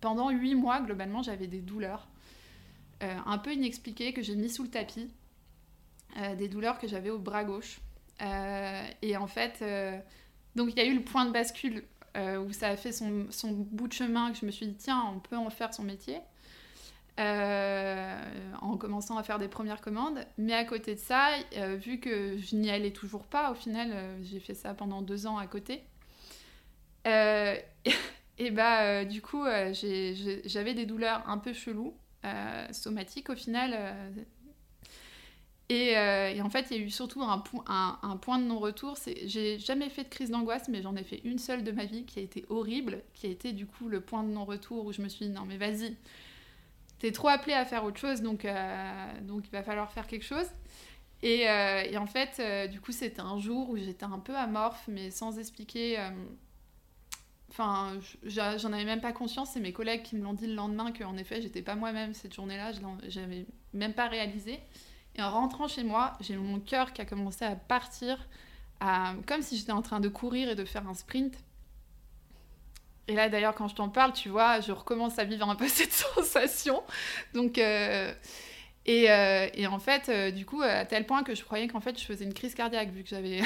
pendant huit mois, globalement, j'avais des douleurs un peu inexpliquées que j'ai mis sous le tapis. des douleurs que j'avais au bras gauche. et en fait, donc il y a eu le point de bascule où ça a fait son, son, bout de chemin, que je me suis dit, tiens, on peut en faire son métier. Euh, en commençant à faire des premières commandes. Mais à côté de ça, euh, vu que je n'y allais toujours pas, au final, euh, j'ai fait ça pendant deux ans à côté. (laughs) et bah, du coup, j'avais des douleurs un peu cheloues, somatiques au final. Et, en fait, il y a eu surtout un, point de non-retour. J'ai jamais fait de crise d'angoisse, mais j'en ai fait une seule de ma vie qui a été horrible, qui a été du coup le point de non-retour où je me suis dit non mais vas-y, t'es trop appelé à faire autre chose, donc, euh, donc il va falloir faire quelque chose. Et, euh, et en fait, euh, du coup, c'était un jour où j'étais un peu amorphe, mais sans expliquer. Enfin, j'en avais même pas conscience. C'est mes collègues qui me l'ont dit le lendemain qu'en effet, j'étais pas moi-même cette journée-là. J'avais même pas réalisé. Et en rentrant chez moi, j'ai mon cœur qui a commencé à partir, comme si j'étais en train de courir et de faire un sprint. Et là, d'ailleurs, quand je t'en parle, tu vois, je recommence à vivre un peu (laughs) cette sensation. Donc, euh, et, euh, et, en fait, euh, du coup, à tel point que je croyais qu'en fait, je faisais une crise cardiaque, vu que j'avais.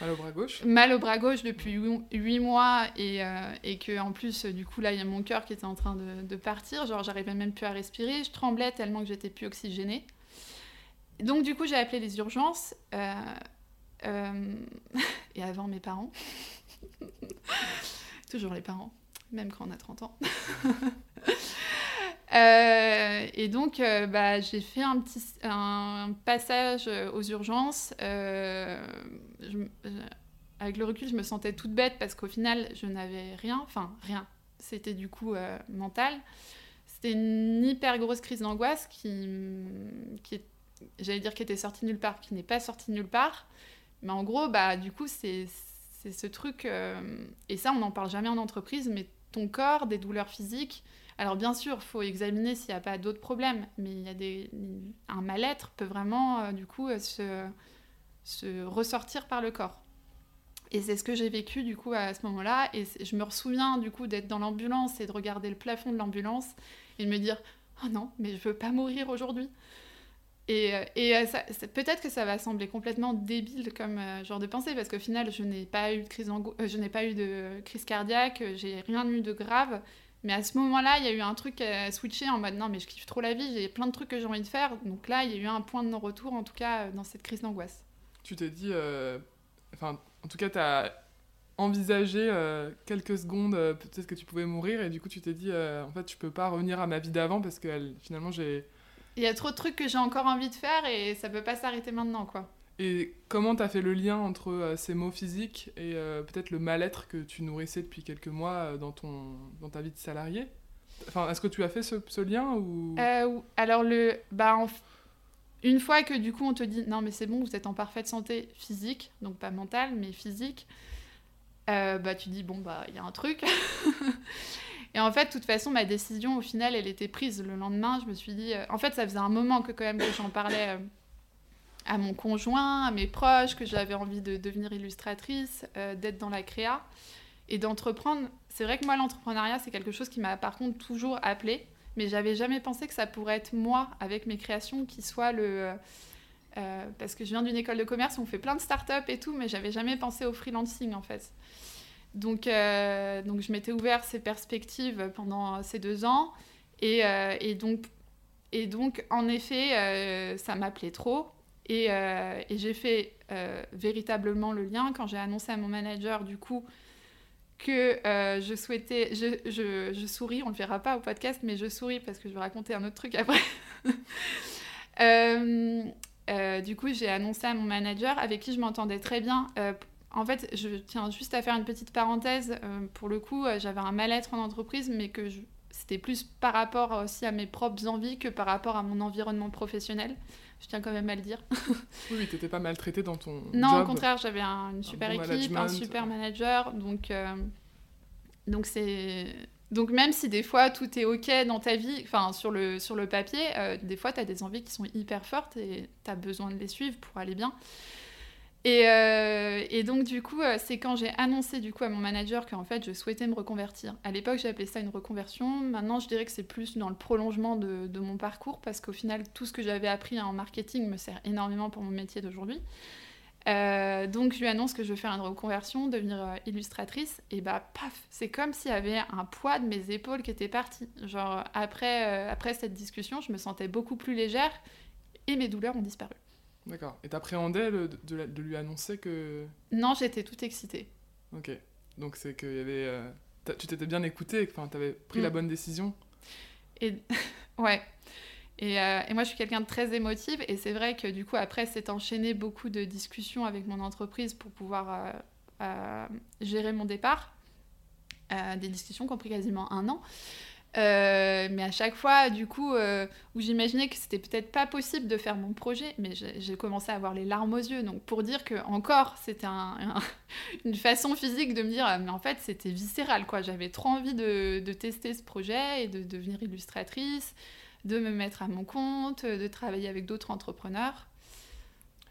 Mal au bras gauche Mal au bras gauche depuis 8 mois, et, et que en plus, du coup, là, il y a mon cœur qui était en train de, de partir. Genre, j'arrivais même plus à respirer. Je tremblais tellement que j'étais plus oxygénée. Donc, du coup, j'ai appelé les urgences. (laughs) et avant mes parents. (laughs) Toujours les parents, même quand on a 30 ans. (laughs) Euh, et donc, euh, bah, j'ai fait un petit un passage aux urgences. Euh, avec le recul, je me sentais toute bête parce qu'au final, je n'avais rien. Enfin, rien. C'était du coup mental. C'était une hyper grosse crise d'angoisse qui, j'allais dire, qui était sortie nulle part, qui n'est pas sortie nulle part. Mais en gros, bah, du coup, c'est ce truc, et ça on n'en parle jamais en entreprise, mais ton corps, des douleurs physiques. Alors bien sûr, il faut examiner s'il n'y a pas d'autres problèmes, mais il y a des, un mal-être peut vraiment euh, du coup euh, se, ressortir par le corps. Et c'est ce que j'ai vécu du coup à ce moment-là. Et je me souviens du coup d'être dans l'ambulance et de regarder le plafond de l'ambulance et de me dire oh non, mais je veux pas mourir aujourd'hui. Et, euh, et peut-être que ça va sembler complètement débile comme genre de pensée, parce qu'au final, je n'ai pas eu de crise, je n'ai pas eu de crise cardiaque, j'ai rien eu de grave. Mais à ce moment-là, il y a eu un truc à switcher en mode non, mais je kiffe trop la vie, j'ai plein de trucs que j'ai envie de faire. Donc là, il y a eu un point de non-retour, en tout cas, dans cette crise d'angoisse. Tu t'es dit, enfin, en tout cas, tu as envisagé quelques secondes, peut-être que tu pouvais mourir, et du coup, tu t'es dit, en fait, je peux pas revenir à ma vie d'avant parce que finalement, j'ai il y a trop de trucs que j'ai encore envie de faire et ça peut pas s'arrêter maintenant, quoi. Et comment tu as fait le lien entre euh, ces mots physiques et euh, peut-être le mal-être que tu nourrissais depuis quelques mois euh, dans, ton, dans ta vie de salarié? Enfin, est-ce que tu as fait ce, lien ou? Alors, le, bah, une fois que du coup on te dit non, mais c'est bon, vous êtes en parfaite santé physique, donc pas mentale, mais physique, bah, tu dis bon, bah, il y a un truc. (laughs) Et en fait, de toute façon, ma décision, au final, elle était prise le lendemain. Je me suis dit... En fait, ça faisait un moment que quand même que j'en parlais à mon conjoint, à mes proches, que j'avais envie de devenir illustratrice, euh, d'être dans la créa et d'entreprendre. C'est vrai que moi, l'entrepreneuriat, c'est quelque chose qui m'a par contre toujours appelé, mais j'avais jamais pensé que ça pourrait être moi, avec mes créations, qui soit le... parce que je viens d'une école de commerce on fait plein de startups et tout, mais j'avais jamais pensé au freelancing en fait. Donc, euh, donc je m'étais ouvert ces perspectives pendant ces deux ans. Et, euh, et donc, et donc, en effet, euh, ça m'appelait trop. Et, et j'ai fait véritablement le lien quand j'ai annoncé à mon manager, du coup, que je souhaitais... Je, je, souris, on ne le verra pas au podcast, mais je souris parce que je vais raconter un autre truc après. (laughs) du coup, j'ai annoncé à mon manager, avec qui je m'entendais très bien, en fait, je tiens juste à faire une petite parenthèse. Euh, pour le coup, euh, j'avais un mal-être en entreprise, mais que c'était plus par rapport aussi à mes propres envies que par rapport à mon environnement professionnel. Je tiens quand même à le dire. (laughs) oui, tu n'étais pas maltraitée dans ton Non, au contraire, j'avais une super équipe, un super manager. Donc, euh, donc c'est... Donc même si des fois tout est ok dans ta vie, enfin sur le, sur le papier, des fois tu as des envies qui sont hyper fortes et tu as besoin de les suivre pour aller bien. Euh, et, donc, du coup, euh, c'est quand j'ai annoncé du coup à mon manager qu'en fait, je souhaitais me reconvertir. À l'époque, appelé ça une reconversion. Maintenant, je dirais que c'est plus dans le prolongement de, mon parcours parce qu'au final, tout ce que j'avais appris en marketing me sert énormément pour mon métier d'aujourd'hui. Euh, donc, je lui annonce que je veux faire une reconversion, devenir illustratrice. Et bah, paf, c'est comme s'il y avait un poids de mes épaules qui était parti. Genre, après, après cette discussion, je me sentais beaucoup plus légère et mes douleurs ont disparu. D'accord. Et t'appréhendais de, de, lui annoncer que... Non, j'étais toute excitée. Ok. Donc c'est qu'il y avait... Euh, tu t'étais bien écoutée, enfin, t'avais pris la mm. bonne décision. Et... (laughs) ouais. Et, euh, et, moi, je suis quelqu'un de très émotive. Et c'est vrai que du coup, après, c'est enchaîné beaucoup de discussions avec mon entreprise pour pouvoir euh, gérer mon départ. des discussions qui ont pris quasiment un an. Euh, mais à chaque fois, du coup, euh, où j'imaginais que c'était peut-être pas possible de faire mon projet, mais j'ai commencé à avoir les larmes aux yeux. Donc pour dire que encore, c'était (laughs) une façon physique de me dire, mais en fait, c'était viscéral, quoi. J'avais trop envie de, de, tester ce projet et de devenir illustratrice, de me mettre à mon compte, de travailler avec d'autres entrepreneurs.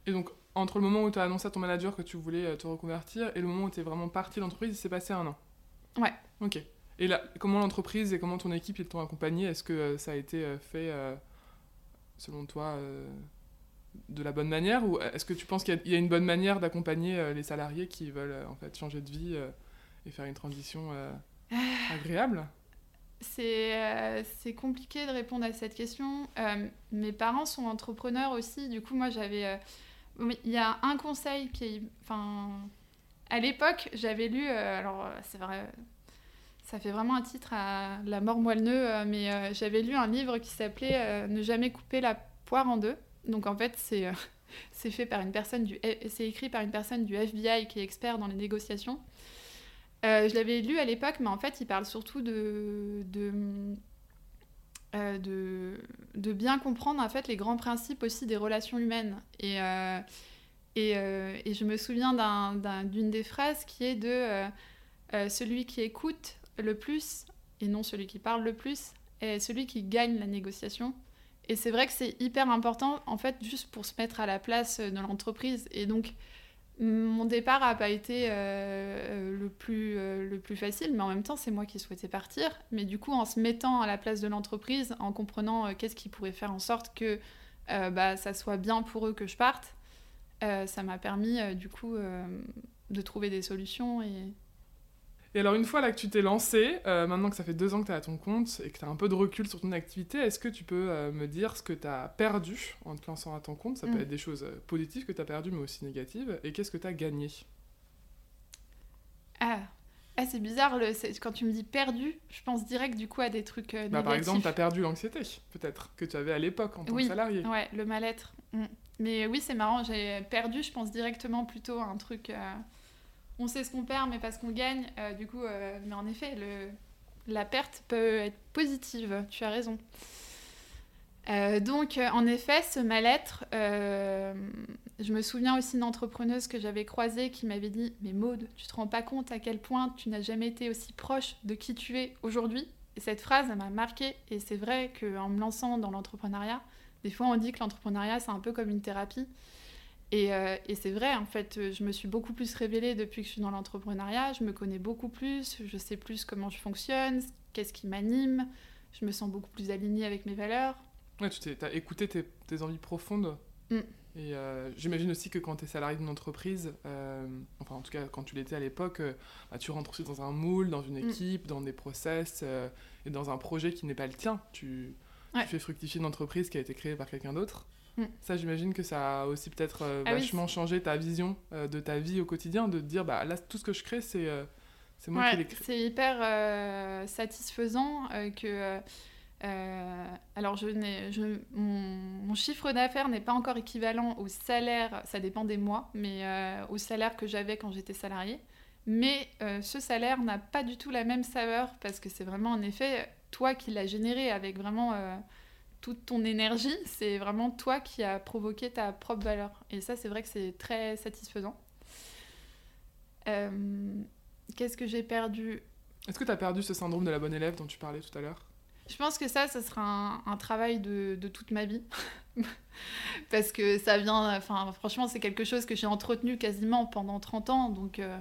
Et donc, entre le moment où tu as annoncé à ton manager que tu voulais euh, te reconvertir et le moment où tu es vraiment parti de l'entreprise, il s'est passé un an? Ouais. Ok. Et là, comment l'entreprise et comment ton équipe t'ont accompagné Est-ce que euh, ça a été euh, fait, euh, selon toi, de la bonne manière Ou est-ce que tu penses qu'il y, a une bonne manière d'accompagner les salariés qui veulent en fait changer de vie et faire une transition agréable? C'est compliqué de répondre à cette question. mes parents sont entrepreneurs aussi. Du coup, moi, j'avais... Il y a un conseil qui... Enfin, à l'époque, j'avais lu... alors, c'est vrai ça fait vraiment un titre à la mort moelle-neu, euh, mais euh, j'avais lu un livre qui s'appelait euh, Ne jamais couper la poire en deux. Donc en fait, c'est (laughs) fait par une personne du c'est écrit par une personne du FBI qui est expert dans les négociations. je l'avais lu à l'époque, mais en fait, il parle surtout de de, de, de bien comprendre en fait les grands principes aussi des relations humaines. Et et, et, je me souviens d'une des phrases qui est de celui qui écoute le plus, et non celui qui parle le plus, est celui qui gagne la négociation. Et c'est vrai que c'est hyper important, en fait, juste pour se mettre à la place de l'entreprise. Et donc, Mon départ n'a pas été le, plus, le plus facile, mais en même temps, c'est moi qui souhaitais partir. Mais du coup, en se mettant à la place de l'entreprise, en comprenant qu'est-ce qui pourrait faire en sorte que bah, ça soit bien pour eux que je parte, ça m'a permis, du coup, de trouver des solutions et, et alors, une fois là que tu t'es lancé, euh, maintenant que ça fait deux ans que tu es à ton compte et que tu as un peu de recul sur ton activité, est-ce que tu peux euh, me dire ce que tu as perdu en te lançant à ton compte? Ça peut mm. être des choses euh, positives que tu as perdues, mais aussi négatives. Et qu'est-ce que tu as gagné? Ah, ah c'est bizarre, le, quand tu me dis perdu, je pense direct du coup à des trucs. Bah, par exemple, tu as perdu l'anxiété, peut-être, que tu avais à l'époque en tant que salarié. Ouais, le mal-être. Mm. Mais oui, c'est marrant, j'ai perdu, je pense directement plutôt à un truc on sait ce qu'on perd, mais parce qu'on gagne. Euh, du coup, euh, mais en effet, le, la perte peut être positive. Tu as raison. Euh, donc, en effet, ce mal-être, je me souviens aussi d'une entrepreneuse que j'avais croisée qui m'avait dit Mais Maude, tu te rends pas compte à quel point tu n'as jamais été aussi proche de qui tu es aujourd'hui? Et cette phrase, elle m'a marquée. Et c'est vrai qu'en me lançant dans l'entrepreneuriat, des fois on dit que l'entrepreneuriat, c'est un peu comme une thérapie. Euh, et, c'est vrai, en fait, je me suis beaucoup plus révélée depuis que je suis dans l'entrepreneuriat. Je me connais beaucoup plus, je sais plus comment je fonctionne, qu'est-ce qui m'anime. Je me sens beaucoup plus alignée avec mes valeurs. Ouais, tu as écouté tes, envies profondes. Mm. Et euh, j'imagine aussi que quand tu es salarié d'une entreprise, euh, enfin en tout cas quand tu l'étais à l'époque, bah, tu rentres aussi dans un moule, dans une mm. équipe, dans des process et dans un projet qui n'est pas le tien. Tu, tu fais fructifier une entreprise qui a été créée par quelqu'un d'autre. Mm. Ça, j'imagine que ça a aussi peut-être euh, ah vachement changé ta vision euh, de ta vie au quotidien, de te dire, bah là, tout ce que je crée, c'est euh, c'est moi qui l'ai créé. C'est hyper satisfaisant que. alors, je je, mon, mon, chiffre d'affaires n'est pas encore équivalent au salaire, ça dépend des mois, mais au salaire que j'avais quand j'étais salarié. Mais ce salaire n'a pas du tout la même saveur parce que c'est vraiment en effet toi qui l'as généré avec vraiment toute ton énergie, c'est vraiment toi qui as provoqué ta propre valeur. Et ça, c'est vrai que c'est très satisfaisant. Euh, qu'est-ce que j'ai perdu? Est-ce que tu as perdu ce syndrome de la bonne élève dont tu parlais tout à l'heure? Je pense que ça, ça sera un, travail de, toute ma vie. (laughs) Parce que ça vient, enfin, franchement, c'est quelque chose que j'ai entretenu quasiment pendant 30 ans. Donc, euh,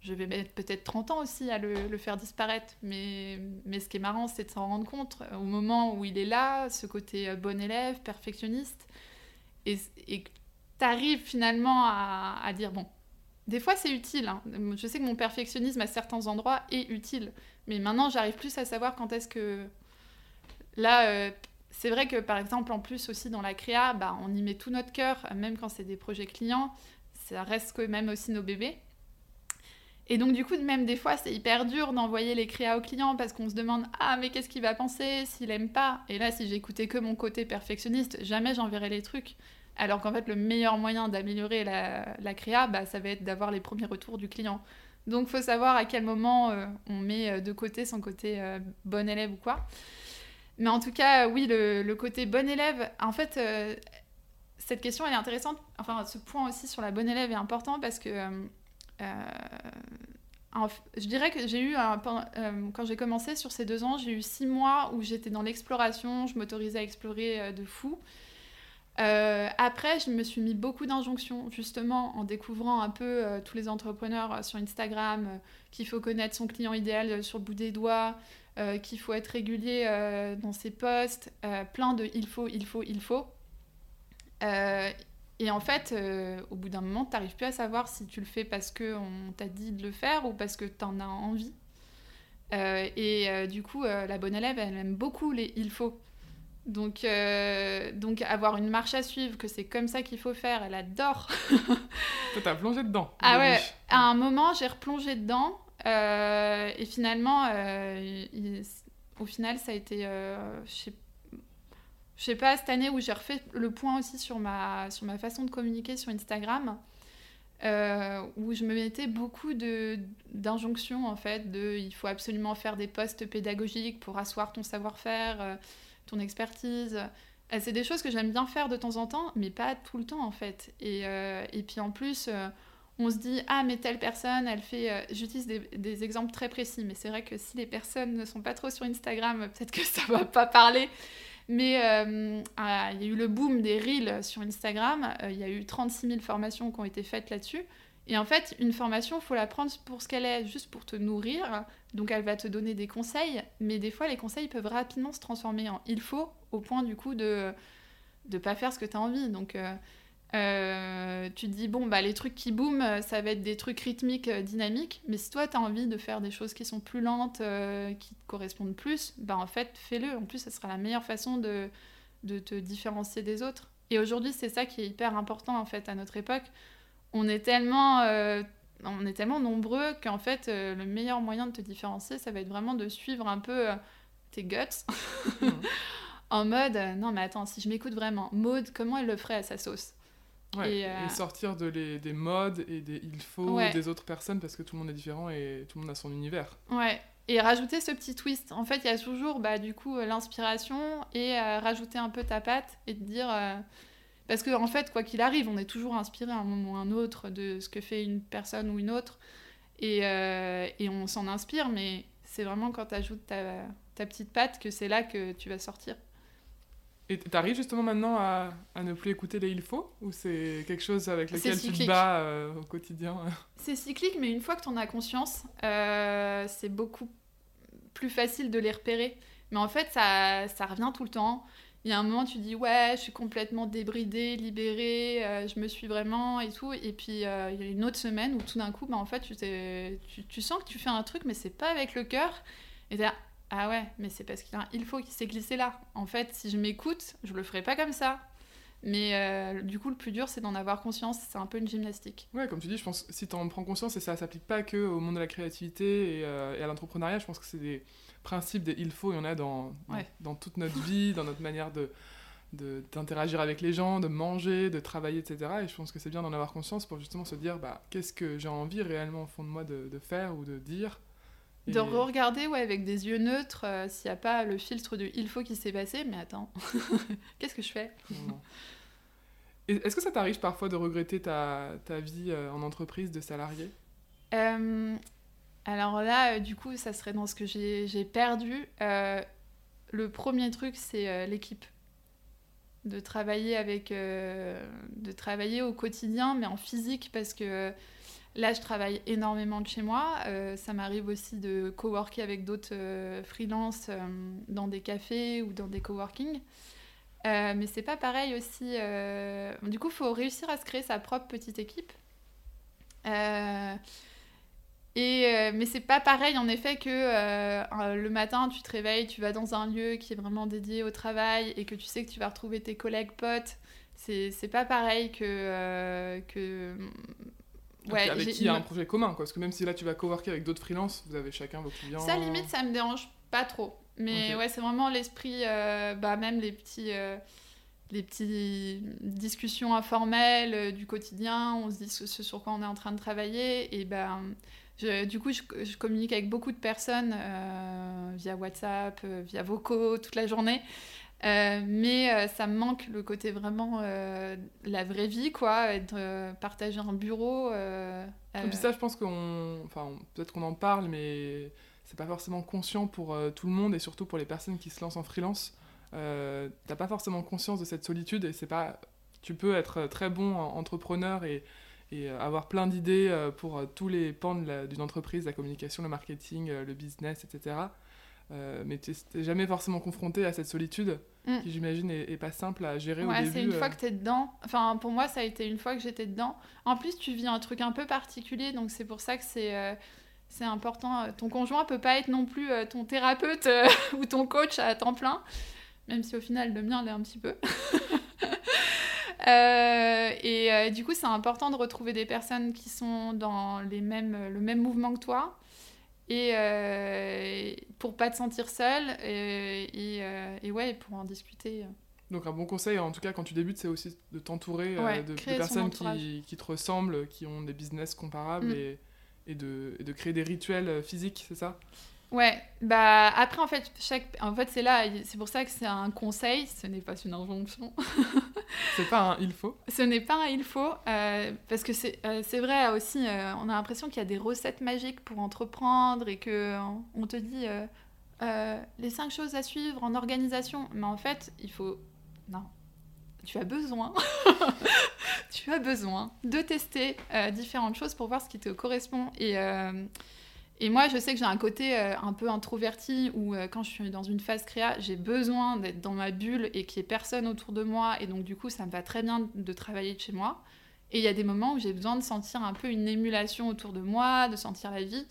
je vais mettre peut-être 30 ans aussi à le, faire disparaître. Mais, mais ce qui est marrant, c'est de s'en rendre compte euh, au moment où il est là, ce côté euh, bon élève, perfectionniste. Et, et tu arrives finalement à, dire, bon, des fois c'est utile. Hein. Je sais que mon perfectionnisme à certains endroits est utile. Mais maintenant, j'arrive plus à savoir quand est-ce que... Là, euh, c'est vrai que par exemple, en plus aussi dans la créa, bah, on y met tout notre cœur, même quand c'est des projets clients. Ça reste quand même aussi nos bébés. Et donc, du coup, même des fois, c'est hyper dur d'envoyer les créas au client parce qu'on se demande Ah, mais qu'est-ce qu'il va penser s'il aime pas? Et là, si j'écoutais que mon côté perfectionniste, jamais j'enverrais les trucs. Alors qu'en fait, le meilleur moyen d'améliorer la, la, créa, bah, ça va être d'avoir les premiers retours du client. Donc, faut savoir à quel moment euh, on met euh, de côté son côté euh, bon élève ou quoi. Mais en tout cas, oui, le, le côté bon élève, en fait, cette question, elle est intéressante. Enfin, ce point aussi sur la bonne élève est important parce que euh, je dirais que j'ai eu, un, euh, quand j'ai commencé sur ces deux ans, j'ai eu six mois où j'étais dans l'exploration, je m'autorisais à explorer euh, de fou. après, je me suis mis beaucoup d'injonctions, justement, en découvrant un peu tous les entrepreneurs sur Instagram, qu'il faut connaître son client idéal sur le bout des doigts, qu'il faut être régulier dans ses posts, plein de il faut, il faut, il faut. Et en fait, euh, au bout d'un moment, tu n'arrives plus à savoir si tu le fais parce qu'on t'a dit de le faire ou parce que tu en as envie. Euh, et euh, du coup, la bonne élève, elle aime beaucoup les il faut. Donc, donc avoir une marche à suivre, que c'est comme ça qu'il faut faire, elle adore. (laughs) Toi, t'as plongé dedans. Ah ouais, à un moment, j'ai replongé dedans. et finalement, au final, ça a été, je sais je sais pas, cette année où j'ai refait le point aussi sur ma, sur ma façon de communiquer sur Instagram, euh, où je me mettais beaucoup d'injonctions en fait, de il faut absolument faire des posts pédagogiques pour asseoir ton savoir-faire, euh, ton expertise. Euh, c'est des choses que j'aime bien faire de temps en temps, mais pas tout le temps en fait. Et, et puis en plus, on se dit ah mais telle personne, elle fait. J'utilise des, des, exemples très précis, mais c'est vrai que si les personnes ne sont pas trop sur Instagram, peut-être que ça va pas parler. Mais euh, ah, il y a eu le boom des reels sur Instagram. Euh, il y a eu 36 000 formations qui ont été faites là-dessus. Et en fait, une formation, faut la prendre pour ce qu'elle est, juste pour te nourrir. Donc elle va te donner des conseils, mais des fois les conseils peuvent rapidement se transformer en il faut au point du coup de ne pas faire ce que tu as envie. Donc euh, euh, tu te dis, bon, bah, les trucs qui boom, ça va être des trucs rythmiques, euh, dynamiques, mais si toi tu as envie de faire des choses qui sont plus lentes, qui te correspondent plus, bah en fait fais-le. En plus, ça sera la meilleure façon de, de te différencier des autres. Et aujourd'hui, c'est ça qui est hyper important en fait à notre époque on est tellement, euh, on est tellement nombreux qu'en fait, euh, le meilleur moyen de te différencier, ça va être vraiment de suivre un peu euh, tes guts. (laughs) En mode, non mais attends, si je m'écoute vraiment, Maude, comment elle le ferait à sa sauce? Et, sortir de les, des modes et des il faut des autres personnes parce que tout le monde est différent et tout le monde a son univers. Ouais, et rajouter ce petit twist. En fait, il y a toujours bah, du coup l'inspiration et rajouter un peu ta patte et te dire parce qu'en en fait, quoi qu'il arrive, on est toujours inspiré à un moment ou à un autre de ce que fait une personne ou une autre. Et, euh, et on s'en inspire, mais c'est vraiment quand tu ajoutes ta, ta, petite patte que c'est là que tu vas sortir. Et tu arrives justement maintenant à, à, ne plus écouter les il faut Ou c'est quelque chose avec lequel tu te bats euh, au quotidien? C'est cyclique, mais une fois que tu en as conscience, euh, c'est beaucoup plus facile de les repérer. Mais en fait, ça, ça revient tout le temps il y a un moment, tu dis ouais, je suis complètement débridée, libérée, euh, je me suis vraiment et tout. Et puis il y a une autre semaine où tout d'un coup, bah, en fait, tu, tu, tu, sens que tu fais un truc, mais c'est pas avec le cœur. Et ah ouais, mais c'est parce qu'il il faut qu'il s'est glissé là. En fait, si je m'écoute, je le ferai pas comme ça. Mais euh, du coup, le plus dur, c'est d'en avoir conscience. C'est un peu une gymnastique. Ouais, comme tu dis, je pense si tu en prends conscience, et ça s'applique pas que au monde de la créativité et, et à l'entrepreneuriat, je pense que c'est des principe des il faut, il y en a dans, dans, toute notre vie, dans notre manière de d'interagir avec les gens, de manger, de travailler, etc. Et je pense que c'est bien d'en avoir conscience pour justement se dire bah, qu'est-ce que j'ai envie réellement au fond de moi de, de faire ou de dire. De regarder ouais, avec des yeux neutres euh, s'il n'y a pas le filtre du il faut qui s'est passé, mais attends, (laughs) qu'est-ce que je fais? Est-ce que ça t'arrive parfois de regretter ta, ta vie euh, en entreprise de salarié? Euh, alors là, du coup, ça serait dans ce que j'ai perdu. Le premier truc, c'est l'équipe. De travailler avec, de travailler au quotidien, mais en physique, parce que là, je travaille énormément de chez moi. ça m'arrive aussi de coworker avec d'autres freelances dans des cafés ou dans des coworking. mais c'est pas pareil aussi. Du coup, il faut réussir à se créer sa propre petite équipe. Et, euh, mais c'est pas pareil en effet que euh, le matin tu te réveilles, tu vas dans un lieu qui est vraiment dédié au travail et que tu sais que tu vas retrouver tes collègues potes. C'est pas pareil que. Euh, que... Ouais, avec qui il y a un projet commun, quoi. Parce que même si là tu vas coworker avec d'autres freelances, vous avez chacun vos clients. Ça limite, ça me dérange pas trop. Mais ouais, c'est vraiment l'esprit, bah, même les petits les petites discussions informelles du quotidien, on se dit ce, sur quoi on est en train de travailler, et ben du coup, je, communique avec beaucoup de personnes euh, via WhatsApp, euh, via vocaux, toute la journée. Euh, mais ça me manque le côté vraiment la vraie vie, quoi, être, partager un bureau. Et puis ça, je pense qu'on. Enfin, peut-être qu'on en parle, mais c'est pas forcément conscient pour tout le monde et surtout pour les personnes qui se lancent en freelance. T'as pas forcément conscience de cette solitude et c'est pas. Tu peux être très bon entrepreneur et et euh, avoir plein d'idées euh, pour euh, tous les pans d'une entreprise, la communication, le marketing, le business, etc. mais tu n'es jamais forcément confronté à cette solitude mm. qui, j'imagine, est, pas simple à gérer ouais, au début. c'est une fois que tu es dedans. Enfin, pour moi, ça a été une fois que j'étais dedans. En plus, tu vis un truc un peu particulier, donc c'est pour ça que c'est c'est important. Ton conjoint peut pas être non plus ton thérapeute (laughs) ou ton coach à temps plein, même si au final, le mien l'est un petit peu. (laughs) Euh, et euh, du coup, c'est important de retrouver des personnes qui sont dans les mêmes, le même mouvement que toi. Et euh, pour pas te sentir seul et, et, ouais, pour en discuter. Donc un bon conseil, en tout cas quand tu débutes, c'est aussi de t'entourer de, personnes qui, qui, te ressemblent, qui ont des business comparables mm. et, et, de, et de créer des rituels physiques, c'est ça? Ouais, bah après en fait, chaque... en fait c'est là, c'est pour ça que c'est un conseil, ce n'est pas une injonction. (laughs) c'est pas un il faut. Ce n'est pas un il faut, euh, parce que c'est euh, vrai aussi, euh, on a l'impression qu'il y a des recettes magiques pour entreprendre et que on te dit euh, les cinq choses à suivre en organisation. Mais en fait, il faut. Non. Tu as besoin. (laughs) tu as besoin de tester différentes choses pour voir ce qui te correspond. Et, et moi, je sais que j'ai un côté un peu introverti où quand je suis dans une phase créa, j'ai besoin d'être dans ma bulle et qu'il n'y ait personne autour de moi. Et donc, du coup, ça me va très bien de travailler de chez moi. Et il y a des moments où j'ai besoin de sentir un peu une émulation autour de moi, de sentir la vie.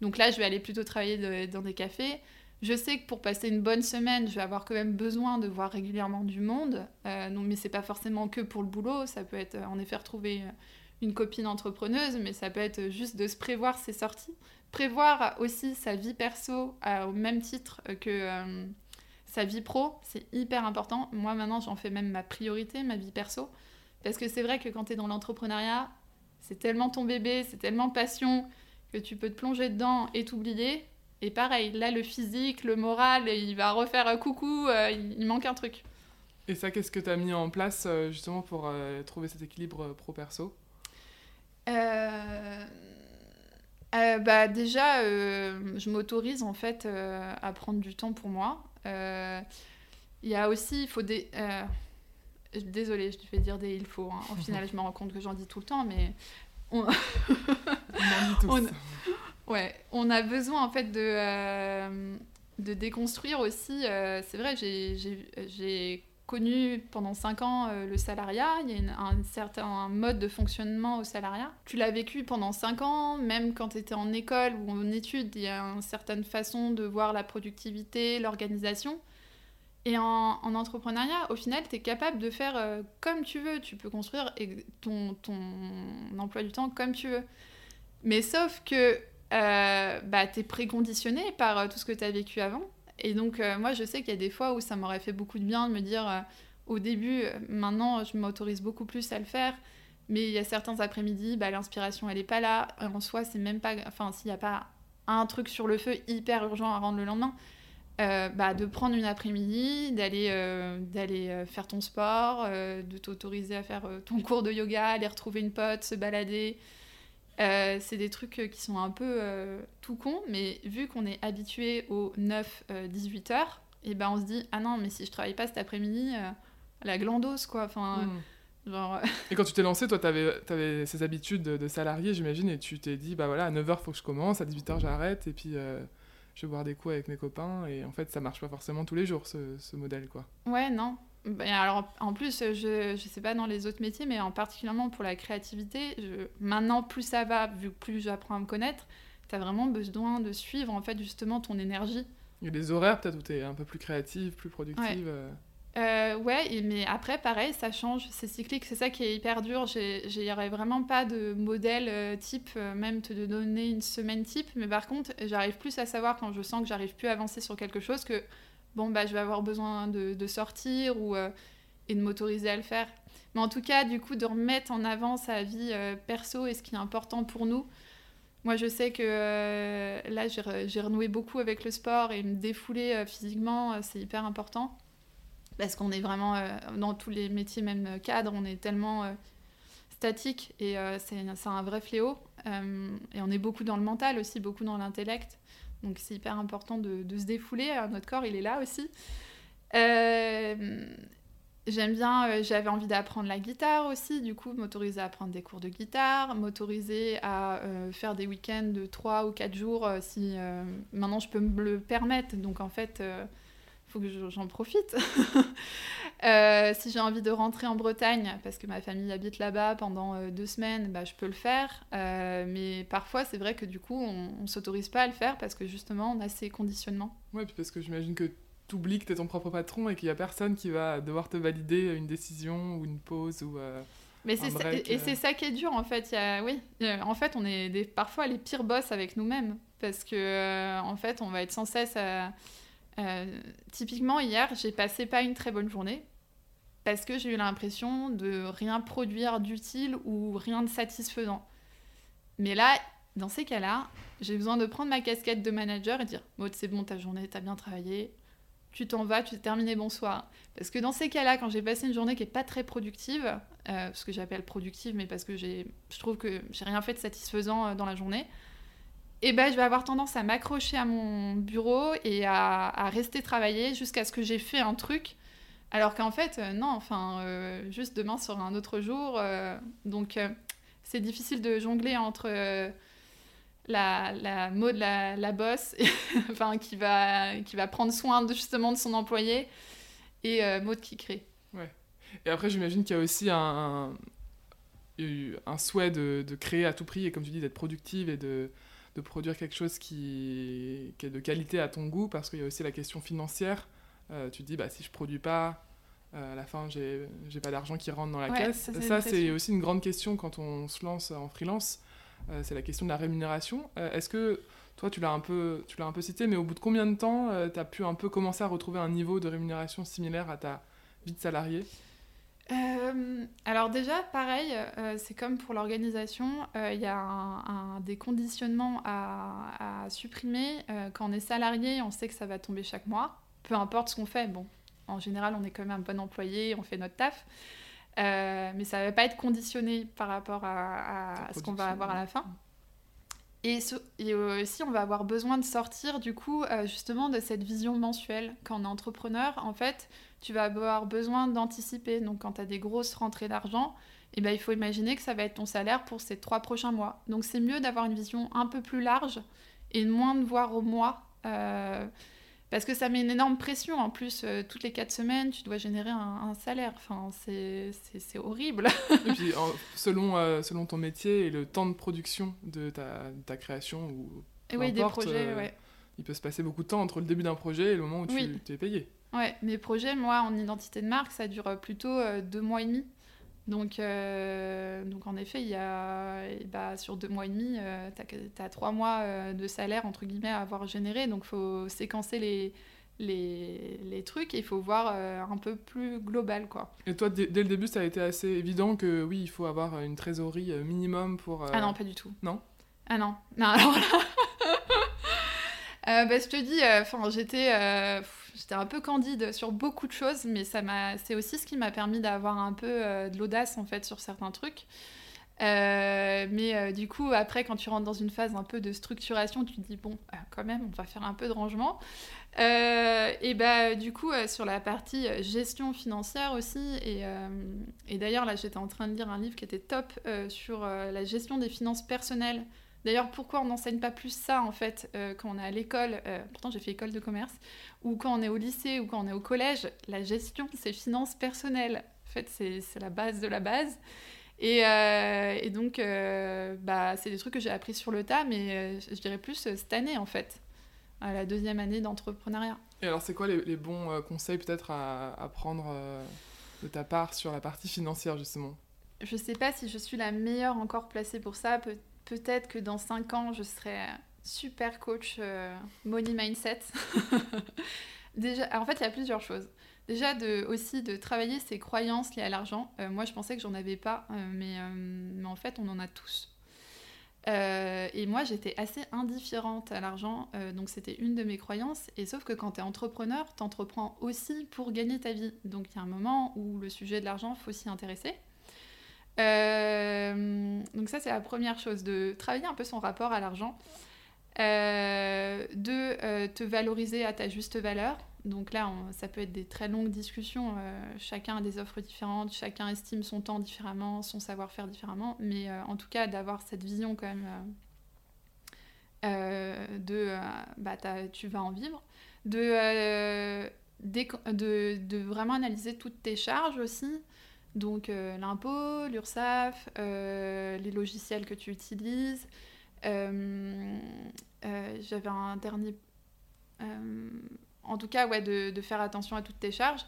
Donc là, je vais aller plutôt travailler dans des cafés. Je sais que pour passer une bonne semaine, je vais avoir quand même besoin de voir régulièrement du monde. Euh, non, mais c'est pas forcément que pour le boulot. Ça peut être en effet retrouver une copine entrepreneuse, mais ça peut être juste de se prévoir ses sorties. Prévoir aussi sa vie perso au même titre que euh, sa vie pro, c'est hyper important. Moi maintenant, j'en fais même ma priorité, ma vie perso. Parce que c'est vrai que quand tu es dans l'entrepreneuriat, c'est tellement ton bébé, c'est tellement passion que tu peux te plonger dedans et t'oublier. Et pareil, là, le physique, le moral, il va refaire un coucou, euh, il manque un truc. Et ça, qu'est-ce que tu as mis en place euh, justement pour euh, trouver cet équilibre pro-perso? Bah, Déjà, je m'autorise en fait à prendre du temps pour moi. Il y a aussi, il faut des... Désolée, je vais dire des il faut. Hein. Au final, je me rends compte que j'en dis tout le temps, mais... On, on en dit tous. (laughs) Ouais, on a besoin en fait de, euh, de déconstruire aussi. Euh, c'est vrai, j'ai connu pendant 5 ans euh, le salariat, il y a un certain mode de fonctionnement au salariat. Tu l'as vécu pendant 5 ans, même quand tu étais en école ou en études, il y a une certaine façon de voir la productivité, l'organisation. Et en, en, entrepreneuriat, au final, tu es capable de faire comme tu veux. Tu peux construire ton, ton emploi du temps comme tu veux. Mais sauf que euh, bah, tu es préconditionné par euh, tout ce que tu as vécu avant. Et donc, euh, moi, je sais qu'il y a des fois où ça m'aurait fait beaucoup de bien de me dire, au début, maintenant, je m'autorise beaucoup plus à le faire. Mais il y a certains après-midi, bah, l'inspiration, elle n'est pas là. En soi, c'est même pas. Enfin, s'il n'y a pas un truc sur le feu hyper urgent à rendre le lendemain, bah, de prendre une après-midi, d'aller d'aller faire ton sport, de t'autoriser à faire ton cours de yoga, aller retrouver une pote, se balader, euh, c'est des trucs euh, qui sont un peu euh, tout con, mais vu qu'on est habitué aux 9-18 heures, et ben on se dit ah non mais si je travaille pas cet après-midi, la glandose quoi. Enfin, hmm. genre... et quand tu t'es lancé, toi (laughs) t'avais avais ces habitudes de, salarié j'imagine et tu t'es dit bah voilà à 9h faut que je commence, à 18h j'arrête et puis je vais boire des coups avec mes copains et en fait ça marche pas forcément tous les jours ce, ce modèle quoi. Ouais non, ben, alors, en plus, je ne sais pas dans les autres métiers, mais en particulièrement pour la créativité, je, maintenant, plus ça va, vu que plus j'apprends à me connaître, tu as vraiment besoin de suivre, en fait, justement, ton énergie. Il y a des horaires, peut-être, où tu es un peu plus créative, plus productive. Ouais. Euh. Euh, ouais, mais après, pareil, ça change, c'est cyclique, c'est ça qui est hyper dur. J'aurais vraiment pas de modèle euh, type, même te donner une semaine type, mais par contre, j'arrive plus à savoir quand je sens que j'arrive plus à avancer sur quelque chose que bon, bah, je vais avoir besoin de, sortir ou, euh, et de m'autoriser à le faire. Mais en tout cas, du coup, de remettre en avant sa vie euh, perso et ce qui est important pour nous. Moi, je sais que euh, là, j'ai renoué beaucoup avec le sport et me défouler physiquement, c'est hyper important. Parce qu'on est vraiment, dans tous les métiers, même cadre, on est tellement statique et c'est un vrai fléau. et on est beaucoup dans le mental aussi, beaucoup dans l'intellect. Donc c'est hyper important de, se défouler. notre corps, il est là aussi. Euh, j'aime bien, euh, j'avais envie d'apprendre la guitare aussi, du coup, m'autoriser à prendre des cours de guitare, m'autoriser à euh, faire des week-ends de 3 ou 4 jours si maintenant je peux me le permettre. Donc en fait, faut que j'en profite. (laughs) Euh, si j'ai envie de rentrer en Bretagne, parce que ma famille habite là-bas pendant euh, deux semaines, bah, je peux le faire. Euh, mais parfois, c'est vrai que du coup, on ne s'autorise pas à le faire parce que justement, on a ces conditionnements. Ouais, puis parce que j'imagine que tu oublies que tu es ton propre patron et qu'il n'y a personne qui va devoir te valider une décision ou une pause ou. mais c'est et c'est ça qui est dur en fait. Y a, oui, en fait, on est des, parfois les pires boss avec nous-mêmes parce que en fait, on va être sans cesse à euh, typiquement, hier, j'ai passé pas une très bonne journée parce que j'ai eu l'impression de rien produire d'utile ou rien de satisfaisant. Mais là, dans ces cas-là, j'ai besoin de prendre ma casquette de manager et dire Maud, c'est bon, ta journée, t'as bien travaillé, tu t'en vas, tu t'es terminé, bonsoir. Parce que dans ces cas-là, quand j'ai passé une journée qui est pas très productive, euh, ce que j'appelle productive, mais parce que je trouve que j'ai rien fait de satisfaisant euh, dans la journée, et ben, je vais avoir tendance à m'accrocher à mon bureau et à, rester travailler jusqu'à ce que j'ai fait un truc. Alors qu'en fait, euh, non, enfin, euh, juste demain sera un autre jour. euh, donc, c'est difficile de jongler entre la, la mode, la, la bosse, (laughs) enfin, qui va, qui va prendre soin justement de son employé, et Maud qui crée. Et après, j'imagine qu'il y a aussi un, un, souhait de créer à tout prix, et comme tu dis, d'être productive et de, de produire quelque chose qui, qui est de qualité à ton goût, parce qu'il y a aussi la question financière. Euh, tu te dis, bah, si je produis pas, euh, à la fin, j'ai j'ai pas d'argent qui rentre dans la Ouais, caisse. ça, c'est Ça, aussi une grande question quand on se lance en freelance. Euh, c'est la question de la rémunération. Est-ce que toi, tu l'as un, peu- tu l'as un peu cité, mais au bout de combien de temps tu as pu un peu commencer à retrouver un niveau de rémunération similaire à ta vie de salarié? Euh, alors déjà, pareil, euh, c'est comme pour l'organisation, euh, il y a un, un- des conditionnements à, à supprimer. Quand on est salarié, on sait que ça va tomber chaque mois, peu importe ce qu'on fait. Bon, en général, on est quand même un bon employé, on fait notre taf, mais ça ne va pas être conditionné par rapport à, ce qu'on va avoir à la fin. Et, ce- et aussi, on va avoir besoin de sortir du coup justement de cette vision mensuelle. Quand on est entrepreneur, en fait, tu vas avoir besoin d'anticiper. Donc quand tu as des grosses rentrées d'argent, eh ben, il faut imaginer que ça va être ton salaire pour ces trois prochains mois. Donc c'est mieux d'avoir une vision un peu plus large et moins de voir au mois. euh, parce que ça met une énorme pression. En plus, euh, toutes les quatre semaines, tu dois générer un, un salaire. Enfin, c'est horrible. Et puis, selon, euh, selon ton métier et le temps de production de ta, ta création, ou, Et des projets, ouais. il peut se passer beaucoup de temps entre le début d'un projet et le moment où tu Oui. tu es payé. Ouais, mes projets, moi, en identité de marque, ça dure plutôt euh, deux mois et demi. Donc, euh, donc en effet, il y a, bah, sur deux mois et demi, tu as, trois mois euh, de salaire, entre guillemets, à avoir généré. Donc, il faut séquencer les, les, les trucs et il faut voir euh, un peu plus global, quoi. Et toi, dès, le début, ça a été assez évident que oui, il faut avoir une trésorerie euh, minimum pour. euh, Ah non, pas du tout. non? Ah non. Non, (laughs) alors là... (laughs) Euh, bah, je te dis, euh, 'fin, j'étais euh, j'étais un peu candide sur beaucoup de choses, mais c'est aussi ce qui m'a permis d'avoir un peu euh, de l'audace en fait sur certains trucs. Euh, mais euh, du coup, après, quand tu rentres dans une phase un peu de structuration, tu te dis bon, quand même, on va faire un peu de rangement. Et bah du coup, sur la partie gestion financière aussi, et, d'ailleurs là, j'étais en train de lire un livre qui était top sur la gestion des finances personnelles. D'ailleurs, pourquoi on n'enseigne pas plus ça en fait euh, quand on est à l'école euh, Pourtant, j'ai fait école de commerce. Ou quand on est au lycée ou quand on est au collège, la gestion, c'est finances personnelles. En fait, c'est la base de la base. Et, euh, et donc, bah, c'est des trucs que j'ai appris sur le tas, mais je dirais plus cette année en fait, à la deuxième année d'entrepreneuriat. Et alors, c'est quoi les, les bons conseils peut-être à, à prendre de ta part sur la partie financière justement? Je sais pas si je suis la meilleure encore placée pour ça. Pe- Peut-être que dans 5 ans, je serai super coach euh, money mindset. (laughs) Déjà, en fait, il y a plusieurs choses. Déjà, aussi de travailler ses croyances liées à l'argent. Euh, moi, je pensais que j'en avais pas, euh, mais, en fait, on en a tous. Et moi, j'étais assez indifférente à l'argent, donc c'était une de mes croyances. Et sauf que quand tu es entrepreneur, tu entreprends aussi pour gagner ta vie. Donc il y a un moment où le sujet de l'argent, faut s'y intéresser. Euh, donc ça, c'est la première chose, de travailler un peu son rapport à l'argent. Euh, de euh, te valoriser à ta juste valeur. Donc là, ça peut être des très longues discussions. chacun a des offres différentes, chacun estime son temps différemment, son savoir-faire différemment. Mais en tout cas, d'avoir cette vision quand même de bah, tu vas en vivre. De vraiment analyser toutes tes charges aussi. Donc euh, l'impôt, l'URSSAF, euh, les logiciels que tu utilises. Euh, J'avais un dernier... en tout cas, ouais, de faire attention à toutes tes charges.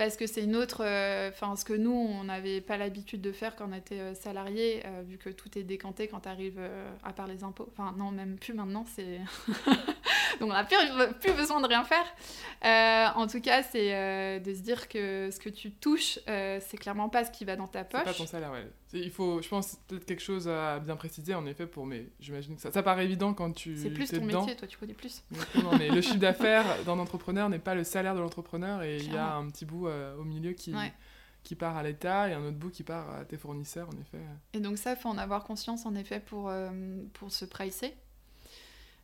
Parce que c'est une autre... Enfin, ce que nous, on n'avait pas l'habitude de faire quand on était euh, salarié, euh, vu que tout est décanté quand tu arrives à part les impôts. Enfin, non, même plus maintenant, c'est... (laughs) Donc on n'a plus, plus besoin de rien faire. Euh, en tout cas, c'est euh, de se dire que ce que tu touches, euh, c'est clairement pas ce qui va dans ta C'est pas poche. ton salaire, ouais. Il faut, je pense, peut-être quelque chose à bien préciser en effet pour, mais j'imagine que ça, ça paraît évident quand tu C'est plus ton dedans. métier, toi tu connais plus. (laughs) Exactement, mais le chiffre d'affaires d'un entrepreneur n'est pas le salaire de l'entrepreneur et il y a un petit bout euh, au milieu qui, Ouais. qui part à l'État et un autre bout qui part à tes fournisseurs, en effet. Et donc ça, faut en avoir conscience en effet pour, euh, pour se pricer.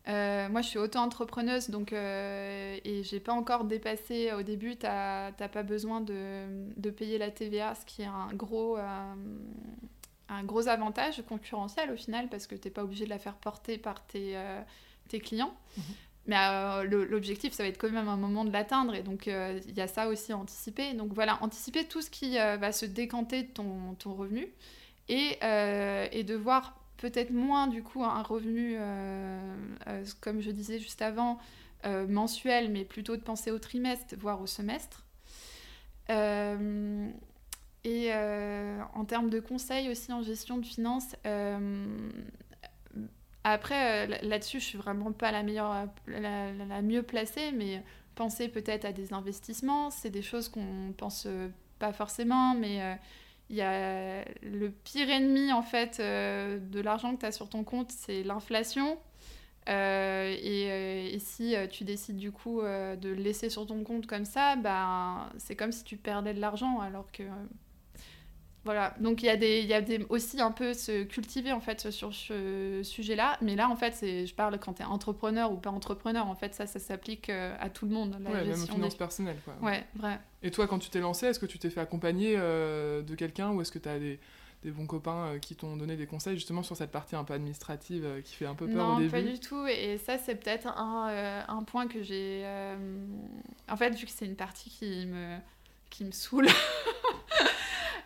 Moi, je suis auto-entrepreneuse, donc et j'ai pas encore dépassé. Au début, t'as pas besoin de, de, payer la TVA, ce qui est un gros, un gros avantage concurrentiel au final, parce que t'es pas obligé de la faire porter par tes, tes clients. Mhm. Mais euh, l'objectif, ça va être quand même un moment de l'atteindre. Et donc, euh, il y a ça aussi à anticiper. Donc voilà, anticiper tout ce qui euh, va se décanter de ton, ton revenu et, et, de voir peut-être moins, du coup, un revenu, comme je disais juste avant, mensuel, mais plutôt de penser au trimestre, voire au semestre. et en termes de conseils aussi en gestion de finances, après, euh, là-dessus, je suis vraiment pas la meilleure, la, mieux placée, mais penser peut-être à des investissements, c'est des choses qu'on pense euh, pas forcément, mais euh, il y a le pire ennemi en fait de l'argent que tu as sur ton compte, c'est l'inflation. et, si tu décides du coup de le laisser sur ton compte comme ça, bah, c'est comme si tu perdais de l'argent alors que voilà, donc il y a, des, y a des, aussi un peu se cultiver en fait sur ce sujet-là, mais là en fait, je parle quand tu es entrepreneur ou pas entrepreneur, en fait ça, ça s'applique euh, à tout le monde. La même aux finances personnelles. Quoi. Ouais, vrai. Et toi, quand tu t'es lancé, est-ce que tu t'es fait accompagner euh, de quelqu'un ou est-ce que tu as des, des, bons copains euh, qui t'ont donné des conseils justement sur cette partie un peu administrative qui fait un peu peur au début? Non, pas du tout, et ça c'est peut-être un, un, point que j'ai... En fait, vu que c'est une partie qui me, qui me saoule... (laughs)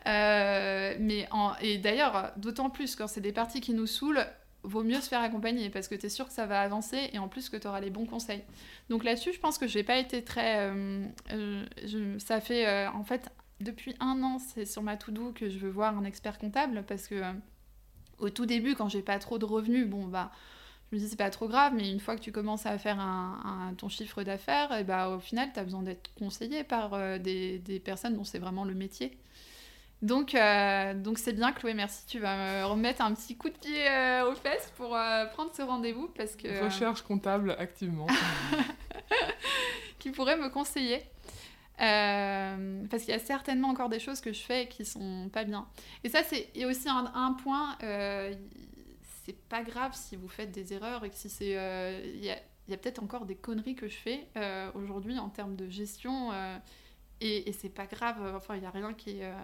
Euh, mais. Et d'ailleurs, d'autant plus quand c'est des parties qui nous saoulent, vaut mieux se faire accompagner parce que tu es sûr que ça va avancer et en plus que tu auras les bons conseils. Donc là-dessus, je pense que j'ai pas été très. Euh, euh, ça fait en fait depuis un an, c'est sur ma to-do que je veux voir un expert comptable parce que au tout début, quand j'ai pas trop de revenus, bon bah. Je me dis c'est pas trop grave, mais une fois que tu commences à faire un, ton chiffre d'affaires, et bah, au final, tu as besoin d'être conseillé par des, des, personnes dont c'est vraiment le métier. Donc, euh, donc c'est bien, Chloé, merci. Tu vas me remettre un petit coup de pied euh, aux fesses pour euh, prendre ce rendez-vous parce que. Recherche comptable activement. (laughs) qui pourrait me conseiller. parce qu'il y a certainement encore des choses que je fais qui sont pas bien. Et ça, c'est aussi un, un point. C'est pas grave si vous faites des erreurs et que si c'est. Il y a, peut-être encore des conneries que je fais aujourd'hui en termes de gestion. Et, et c'est pas grave, enfin, il n'y a rien qui est. Euh,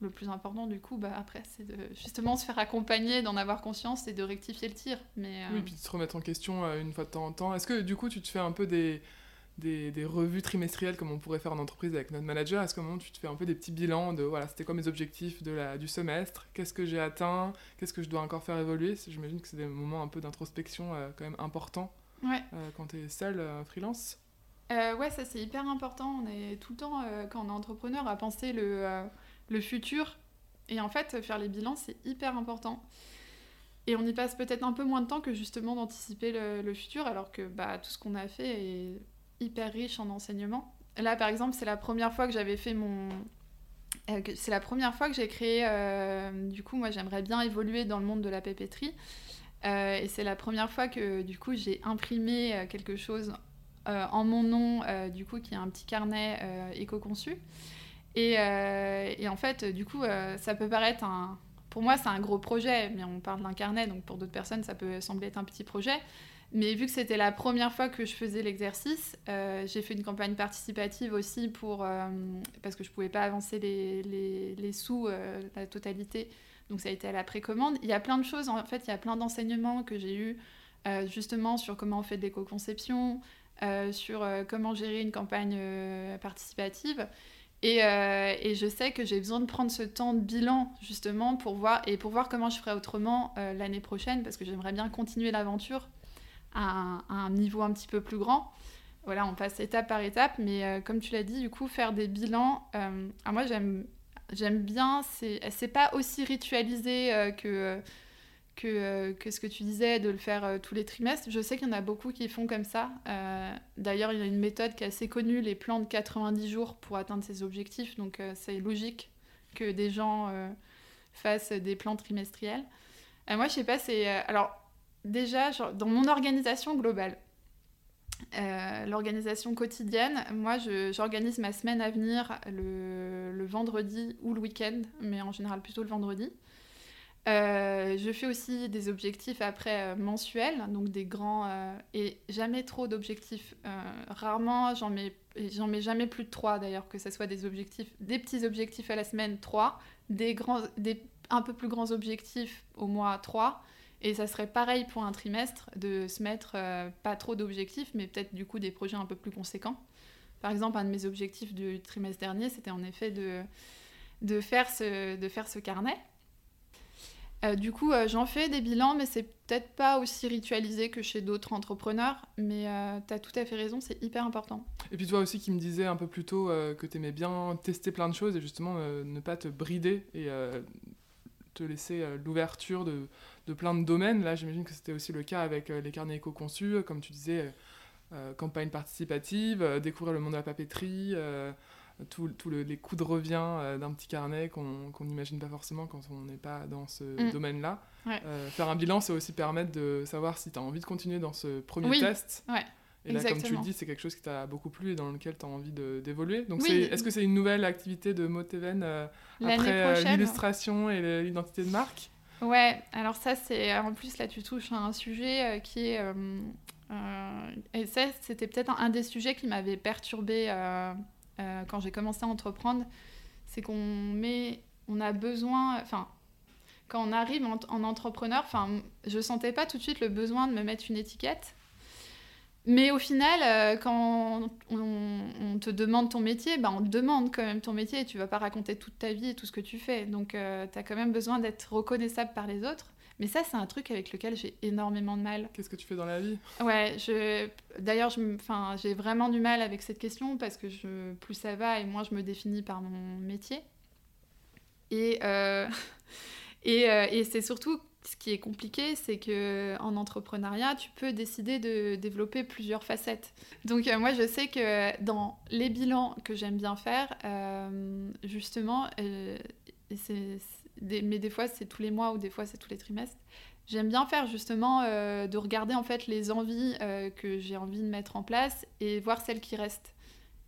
le plus important, du coup, bah, après, c'est de justement se faire accompagner, d'en avoir conscience et de rectifier le tir. Mais, Oui, puis de se remettre en question euh, une fois de temps en temps. Est-ce que, du coup, tu te fais un peu des, des, des, revues trimestrielles comme on pourrait faire en entreprise avec notre manager Est-ce qu'à un moment, tu te fais un peu des petits bilans de voilà, c'était quoi mes objectifs de la, du semestre Qu'est-ce que j'ai atteint Qu'est-ce que je dois encore faire évoluer? J'imagine que c'est des moments un peu d'introspection quand même importants ouais. quand tu es seul, freelance. Euh, ouais, ça c'est hyper important. On est tout le temps, euh, quand on est entrepreneur, à penser le, euh, le, futur. Et en fait, faire les bilans, c'est hyper important. Et on y passe peut-être un peu moins de temps que justement d'anticiper le, le, futur, alors que bah, tout ce qu'on a fait est hyper riche en enseignement. Là, par exemple, c'est la première fois que j'avais fait mon... c'est la première fois que j'ai créé... du coup, moi, j'aimerais bien évoluer dans le monde de la papeterie. et c'est la première fois que, du coup, j'ai imprimé quelque chose euh, en mon nom, euh, du coup, qui est un petit carnet euh, éco-conçu. Et, et, en fait, du coup, ça peut paraître un... Pour moi, c'est un gros projet, mais on parle d'un carnet, donc pour d'autres personnes, ça peut sembler être un petit projet. Mais vu que c'était la première fois que je faisais l'exercice, j'ai fait une campagne participative aussi pour, parce que je ne pouvais pas avancer les, les, sous, la totalité. Donc ça a été à la précommande. Il y a plein de choses, en fait, il y a plein d'enseignements que j'ai eus justement sur comment on fait de l'éco-conception, euh, sur euh, comment gérer une campagne euh, participative. Et, et, je sais que j'ai besoin de prendre ce temps de bilan justement pour voir et pour voir comment je ferai autrement l'année prochaine parce que j'aimerais bien continuer l'aventure à, un niveau un petit peu plus grand. Voilà, on passe étape par étape, mais comme tu l'as dit, du coup, faire des bilans, moi j'aime j'aime bien, c'est pas aussi ritualisé que que, que, ce que tu disais, de le faire euh, tous les trimestres. Je sais qu'il y en a beaucoup qui font comme ça. Euh, d'ailleurs, il y a une méthode qui est assez connue, les plans de 90 jours pour atteindre ses objectifs. Donc, euh, c'est logique que des gens fassent des plans trimestriels. moi, je sais pas, c'est... alors, déjà, dans mon organisation globale, l'organisation quotidienne, moi, j'organise ma semaine à venir le, le vendredi ou le week-end, mais en général plutôt le vendredi. Euh, je fais aussi des objectifs après mensuels, donc des grands et jamais trop d'objectifs. rarement, j'en mets, j'en mets jamais plus de trois d'ailleurs, que ce soit des objectifs, des petits objectifs à la semaine, trois, des grands, des un peu plus grands objectifs au mois 3. Et ça serait pareil pour un trimestre, de se mettre pas trop d'objectifs, mais peut-être du coup des projets un peu plus conséquents. Par exemple, un de mes objectifs du trimestre dernier, c'était en effet de, de, faire, ce, de faire ce carnet. Euh, du coup, euh, j'en fais des bilans, mais c'est peut-être pas aussi ritualisé que chez d'autres entrepreneurs. Mais euh, tu as tout à fait raison, c'est hyper important. Et puis toi aussi qui me disais un peu plus tôt que tu aimais bien tester plein de choses et justement ne pas te brider et te laisser l'ouverture de, de, plein de domaines. Là, j'imagine que c'était aussi le cas avec les carnets éco-conçus, comme tu disais euh, campagne participative, euh, découvrir le monde de la papeterie, euh, tous les coups de revient d'un petit carnet qu'on n'imagine pas forcément quand on n'est pas dans ce mm. domaine-là. faire un bilan, c'est aussi permettre de savoir si tu as envie de continuer dans ce premier test. Et là, comme tu le dis, c'est quelque chose qui t'a beaucoup plu et dans lequel tu as envie d'évoluer. Donc, est-ce que c'est une nouvelle activité de Moteven après l'illustration et l'identité de marque? Ouais, alors ça, c'est en plus là, tu touches à un sujet qui est euh, et ça, c'était peut-être un, des sujets qui m'avait perturbé euh, euh, quand j'ai commencé à entreprendre. C'est qu'on met, on a besoin, enfin, quand on arrive en, entrepreneur, enfin, je sentais pas tout de suite le besoin de me mettre une étiquette. Mais au final, quand on, te demande ton métier, bah, on te demande quand même ton métier et tu vas pas raconter toute ta vie et tout ce que tu fais. Donc, tu as quand même besoin d'être reconnaissable par les autres. Mais ça, c'est un truc avec lequel j'ai énormément de mal. Qu'est-ce que tu fais dans la vie? Ouais, je... d'ailleurs, j'ai vraiment du mal avec cette question parce que je... plus ça va et moins je me définis par mon métier. Et, euh, (laughs) et, euh, et c'est surtout ce qui est compliqué, c'est que en entrepreneuriat, tu peux décider de développer plusieurs facettes. Donc euh, moi, je sais que dans les bilans que j'aime bien faire, justement, c'est mais des fois c'est tous les mois ou des fois c'est tous les trimestres. J'aime bien faire justement euh, de regarder en fait les envies euh, que j'ai envie de mettre en place et voir celles qui restent.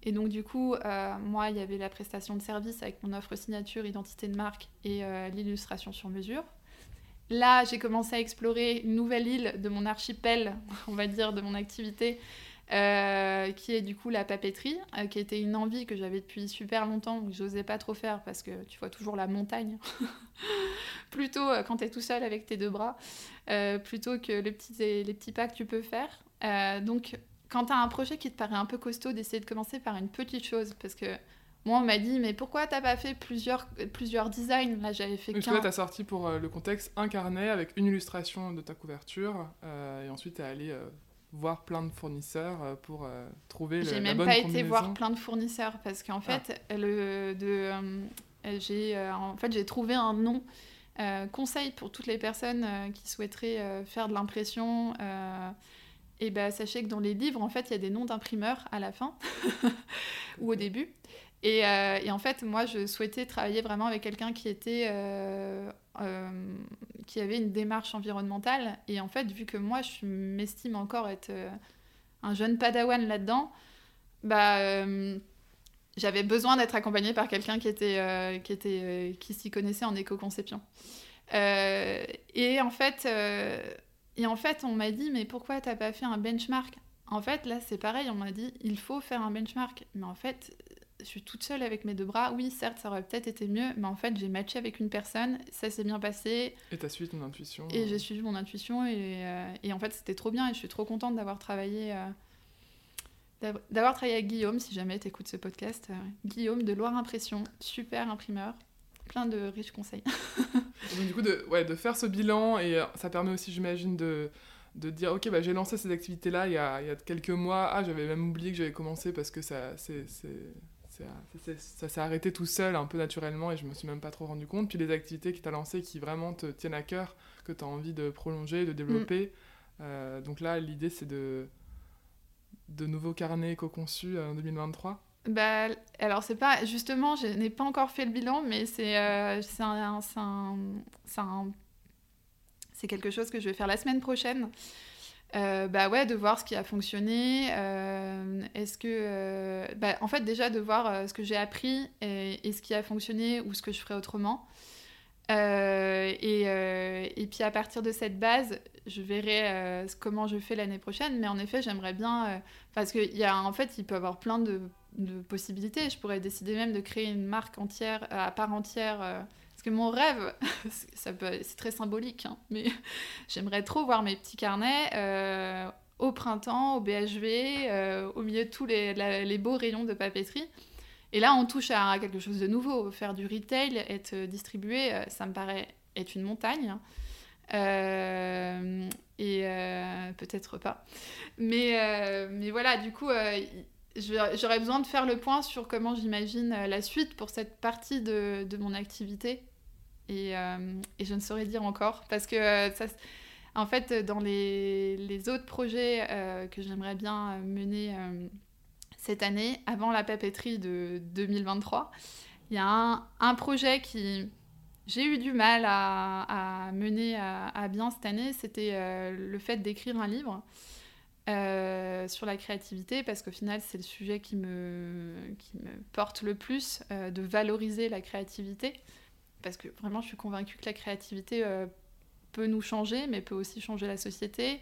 Et donc du coup, euh, moi, il y avait la prestation de service avec mon offre signature, identité de marque et l'illustration sur mesure. Là, j'ai commencé à explorer une nouvelle île de mon archipel, (laughs) on va dire, de mon activité, euh, qui est du coup la papeterie, euh, qui était une envie que j'avais depuis super longtemps, que j'osais pas trop faire parce que tu vois toujours la montagne, (laughs) plutôt euh, quand tu es tout seul avec tes deux bras, plutôt que les petits, les petits pas que tu peux faire. donc quand tu as un projet qui te paraît un peu costaud, d'essayer de commencer par une petite chose, parce que moi, on m'a dit, mais pourquoi t'as pas fait plusieurs, plusieurs designs? Là, j'avais fait qu'un. Donc, tu as sorti pour le contexte un carnet avec une illustration de ta couverture, et ensuite, tu es allé voir plein de fournisseurs euh, pour euh, trouver le, J'ai même pas été voir plein de fournisseurs parce qu'en ah. fait, le, de, euh, j'ai, en fait, j'ai trouvé un nom conseil pour toutes les personnes qui souhaiteraient faire de l'impression. et ben, sachez que dans les livres, en fait, il y a des noms d'imprimeurs à la fin (laughs) ou au début. Et, et, en fait, moi, je souhaitais travailler vraiment avec quelqu'un qui était euh, qui avait une démarche environnementale. Et en fait, vu que moi, je m'estime encore être euh, un jeune padawan là-dedans, bah, euh, j'avais besoin d'être accompagnée par quelqu'un qui, était, qui, s'y connaissait en éco-conception. et, en fait, et en fait, on m'a dit, mais pourquoi t'as pas fait un benchmark? En fait, là, c'est pareil, on m'a dit, il faut faire un benchmark. Mais en fait, je suis toute seule avec mes deux bras. Oui, certes, ça aurait peut-être été mieux, mais en fait, j'ai matché avec une personne, ça s'est bien passé. Et t'as suivi ton intuition. Et j'ai suivi mon intuition, et, euh, et en fait, c'était trop bien, et je suis trop contente d'avoir travaillé, euh, d'avoir travaillé avec Guillaume, si jamais tu écoutes ce podcast. Euh, Guillaume de Loire Impression, super imprimeur, plein de riches conseils. (laughs) Donc, du coup, de, ouais, de faire ce bilan, et ça permet aussi, j'imagine, de de dire ok bah, j'ai lancé ces activités là il y a, il y a quelques mois ah j'avais même oublié que j'avais commencé parce que ça c'est ça s'est arrêté tout seul, un peu naturellement, et je me suis même pas trop rendu compte. Puis les activités qui t'as lancées qui vraiment te tiennent à cœur, que tu as envie de prolonger, de développer. Mm. Euh, donc là, l'idée, c'est de, de nouveaux carnets éco-conçus euh, en 2023 bah, alors c'est pas justement, je n'ai pas encore fait le bilan, mais c'est euh, c'est quelque chose que je vais faire la semaine prochaine. Euh, bah ouais, de voir ce qui a fonctionné. Euh, est-ce que. Euh, bah, en fait, déjà de voir ce que j'ai appris et, ce qui a fonctionné ou ce que je ferais autrement. et, et, puis à partir de cette base, je verrai comment je fais l'année prochaine. Mais en effet, j'aimerais bien. parce qu'il y a, en fait, il peut y avoir plein de, de, possibilités. Je pourrais décider même de créer une marque entière, à part entière. Mon rêve, (laughs) c'est très symbolique, hein, mais (laughs) j'aimerais trop voir mes petits carnets au printemps, au BHV, euh, au milieu de tous les, beaux rayons de papeterie. Et là, on touche à quelque chose de nouveau. Faire du retail, être distribué, euh, ça me paraît être une montagne. Euh, et peut-être pas. Mais, voilà, du coup, j'aurais besoin de faire le point sur comment j'imagine la suite pour cette partie de mon activité. Et, et, je ne saurais dire encore, parce que ça en fait, dans les, autres projets euh, que j'aimerais bien mener euh, cette année, avant la papeterie de 2023, il y a un, projet qui j'ai eu du mal à, mener à, bien cette année, c'était euh, le fait d'écrire un livre. sur la créativité parce qu'au final c'est le sujet qui me, qui me porte le plus, de valoriser la créativité parce que vraiment je suis convaincue que la créativité peut nous changer, mais peut aussi changer la société.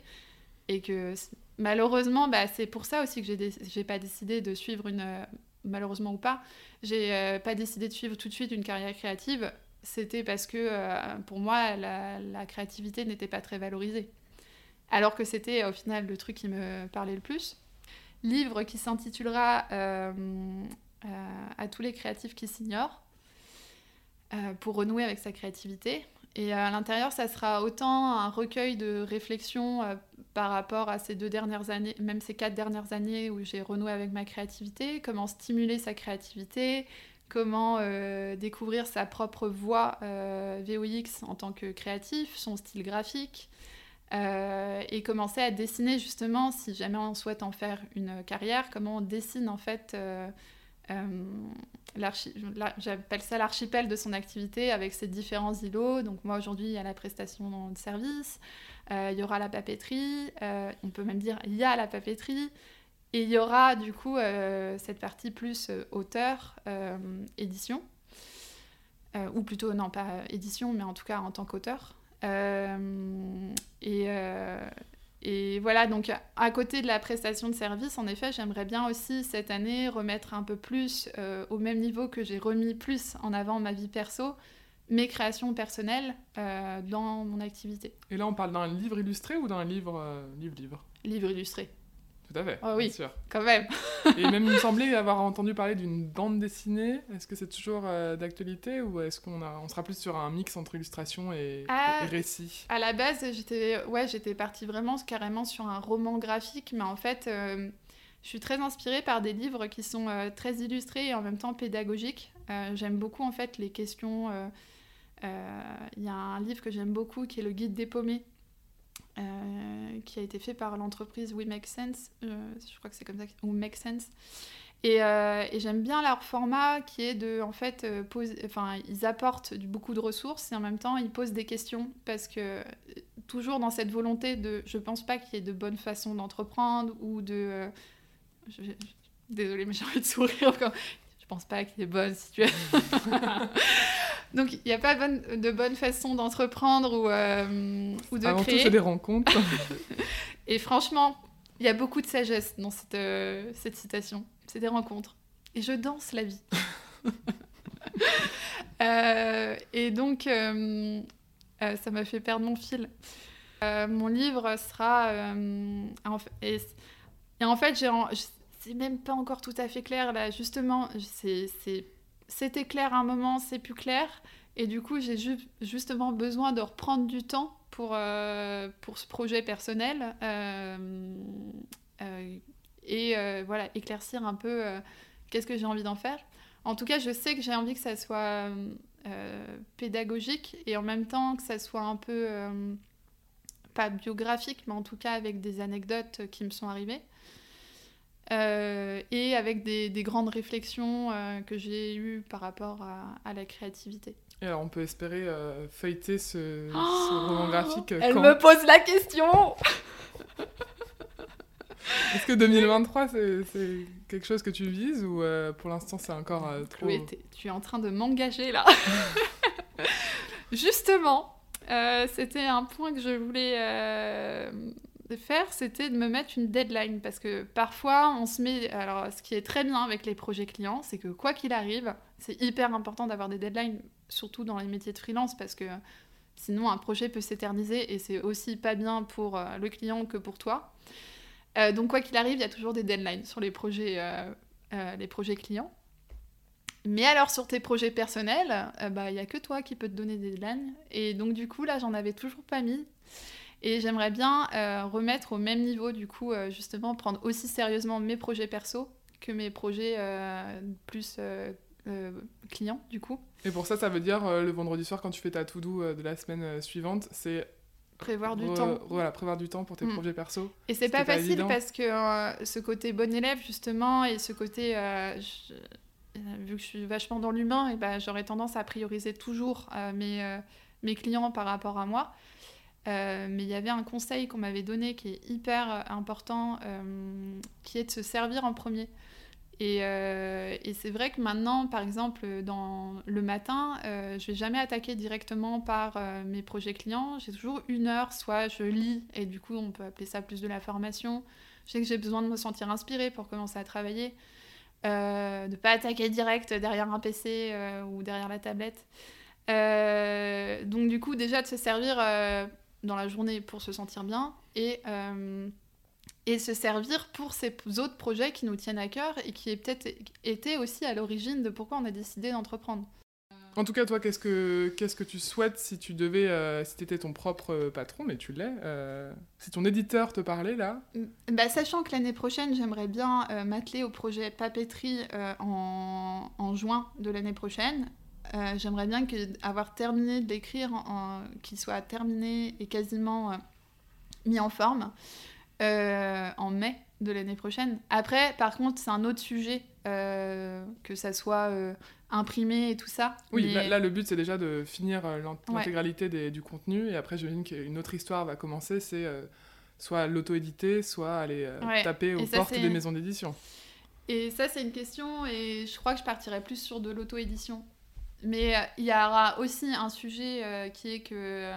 Et que malheureusement, bah, c'est pour ça aussi que j'ai n'ai pas décidé de suivre une. Euh, malheureusement ou pas, j'ai euh, pas décidé de suivre tout de suite une carrière créative. C'était parce que euh, pour moi, la, la créativité n'était pas très valorisée. Alors que c'était au final le truc qui me parlait le plus. Livre qui s'intitulera À tous les créatifs qui s'ignorent pour renouer avec sa créativité. Et à l'intérieur, ça sera autant un recueil de réflexions euh, par rapport à ces deux dernières années, même ces quatre dernières années où j'ai renoué avec ma créativité, comment stimuler sa créativité, comment euh, découvrir sa propre voix euh, VOX en tant que créatif, son style graphique, et commencer à dessiner justement, si jamais on souhaite en faire une carrière, comment on dessine en fait j'appelle ça l'archipel de son activité avec ses différents îlots. Donc moi aujourd'hui il y a la prestation de service, euh, il y aura la papeterie, euh, on peut même dire il y a la papeterie, et il y aura du coup euh, cette partie plus auteur, édition, ou plutôt non pas édition mais en tout cas en tant qu'auteur. et, et voilà, donc à côté de la prestation de service, en effet, j'aimerais bien aussi cette année remettre un peu plus euh, au même niveau que j'ai remis plus en avant ma vie perso, mes créations personnelles euh, dans mon activité. Et là, on parle d'un livre illustré ou d'un livre, euh, livre, livre Livre illustré. Tout à fait. Oh, oui, bien sûr. quand même. et (laughs) même, il me semblait avoir entendu parler d'une bande dessinée. Est-ce que c'est toujours euh, d'actualité ou est-ce qu'on on sera plus sur un mix entre illustration et, ah, récit À la base, j'étais ouais, j'étais partie vraiment carrément sur un roman graphique, mais en fait, euh, je suis très inspirée par des livres qui sont euh, très illustrés et en même temps pédagogiques. j'aime beaucoup en fait les questions. Il y a un livre que j'aime beaucoup qui est le Guide des paumés euh, qui a été fait par l'entreprise We Make Sense, euh, je crois que c'est comme ça, ou Make Sense. Et, euh, et j'aime bien leur format qui est de, en fait, poser, enfin, ils apportent beaucoup de ressources et en même temps ils posent des questions parce que toujours dans cette volonté de, je pense pas qu'il y ait de bonnes façons d'entreprendre ou de, désolée mais j'ai envie de sourire quand, je pense pas qu'il y ait bonne situation. (laughs) Donc, il n'y a pas de bonne façon d'entreprendre ou, euh, ou de Avant créer. tout, c'est des rencontres. (laughs) et franchement, il y a beaucoup de sagesse dans cette, euh, cette citation. C'est des rencontres. Et je danse la vie. (laughs) Euh, et donc, ça m'a fait perdre mon fil. mon livre sera... et, et, en fait, j'ai c'est même pas encore tout à fait clair là. Justement, c'était clair à un moment, c'est plus clair. Et du coup, j'ai justement besoin de reprendre du temps pour, euh, pour ce projet personnel euh, euh, et voilà, éclaircir un peu qu'est-ce que j'ai envie d'en faire. En tout cas, je sais que j'ai envie que ça soit pédagogique et en même temps que ça soit un peu, pas biographique, mais en tout cas avec des anecdotes qui me sont arrivées. Euh, et avec des, des grandes réflexions euh, que j'ai eues par rapport à, à, la créativité. Et alors on peut espérer euh, feuilleter ce, ce, roman graphique. Elle me pose la question (laughs) Est-ce que 2023 c'est quelque chose que tu vises ou pour l'instant c'est encore trop... Oui, tu es en train de m'engager là (laughs) justement, c'était un point que je voulais faire, c'était de me mettre une deadline. Parce que parfois, on se met. Alors, ce qui est très bien avec les projets clients, c'est que quoi qu'il arrive, c'est hyper important d'avoir des deadlines, surtout dans les métiers de freelance, parce que sinon, un projet peut s'éterniser et c'est aussi pas bien pour euh, le client que pour toi. donc, quoi qu'il arrive, il y a toujours des deadlines sur les projets, les projets clients. Mais alors sur tes projets personnels, il bah, n'y a que toi qui peux te donner des deadlines. Et donc du coup, là, j'en avais toujours pas mis. Et j'aimerais bien euh, remettre au même niveau, du coup, euh, justement, prendre aussi sérieusement mes projets perso que mes projets euh, plus clients, du coup. Et pour ça, ça veut dire le vendredi soir, quand tu fais ta to-do de la semaine suivante, c'est prévoir du temps. Voilà, prévoir du temps pour tes mm. projets perso. Et c'est pas facile parce que ce côté bon élève, justement, et ce côté euh, vu que je suis vachement dans l'humain, et ben, j'aurais tendance à prioriser toujours euh, mes, mes clients par rapport à moi. Mais il y avait un conseil qu'on m'avait donné qui est hyper important, qui est de se servir en premier. Et, c'est vrai que maintenant, par exemple, dans le matin, je vais jamais attaquer directement par mes projets clients. J'ai toujours une heure, soit je lis, et du coup, on peut appeler ça plus de la formation. Je sais que j'ai besoin de me sentir inspirée pour commencer à travailler. Euh, de ne pas attaquer direct derrière un PC euh, ou derrière la tablette. Euh, donc du coup, déjà de se servir dans la journée pour se sentir bien et, et se servir pour ces autres projets qui nous tiennent à cœur et qui peut-être été aussi à l'origine de pourquoi on a décidé d'entreprendre. En tout cas, toi, qu'est-ce que, qu'est-ce que tu souhaites si tu devais, euh, si tu étais ton propre euh, patron, mais tu l'es, euh, si ton éditeur te parlait là? Mm, bah, Sachant que l'année prochaine, j'aimerais bien m'atteler au projet papeterie en, en, juin de l'année prochaine. J'aimerais bien que, avoir terminé de l'écrire, qu'il soit terminé et quasiment mis en forme en mai de l'année prochaine. Après, par contre, c'est un autre sujet, que ça soit imprimé et tout ça. Oui, là, le but c'est déjà de finir euh, l'intégralité du contenu et après j'imagine qu'une autre histoire va commencer, c'est euh, soit l'auto-éditer, soit aller euh, taper aux portes des maisons d'édition. Et ça c'est une question et je crois que je partirais plus sur de l'auto-édition. Mais il y aura aussi un sujet qui est que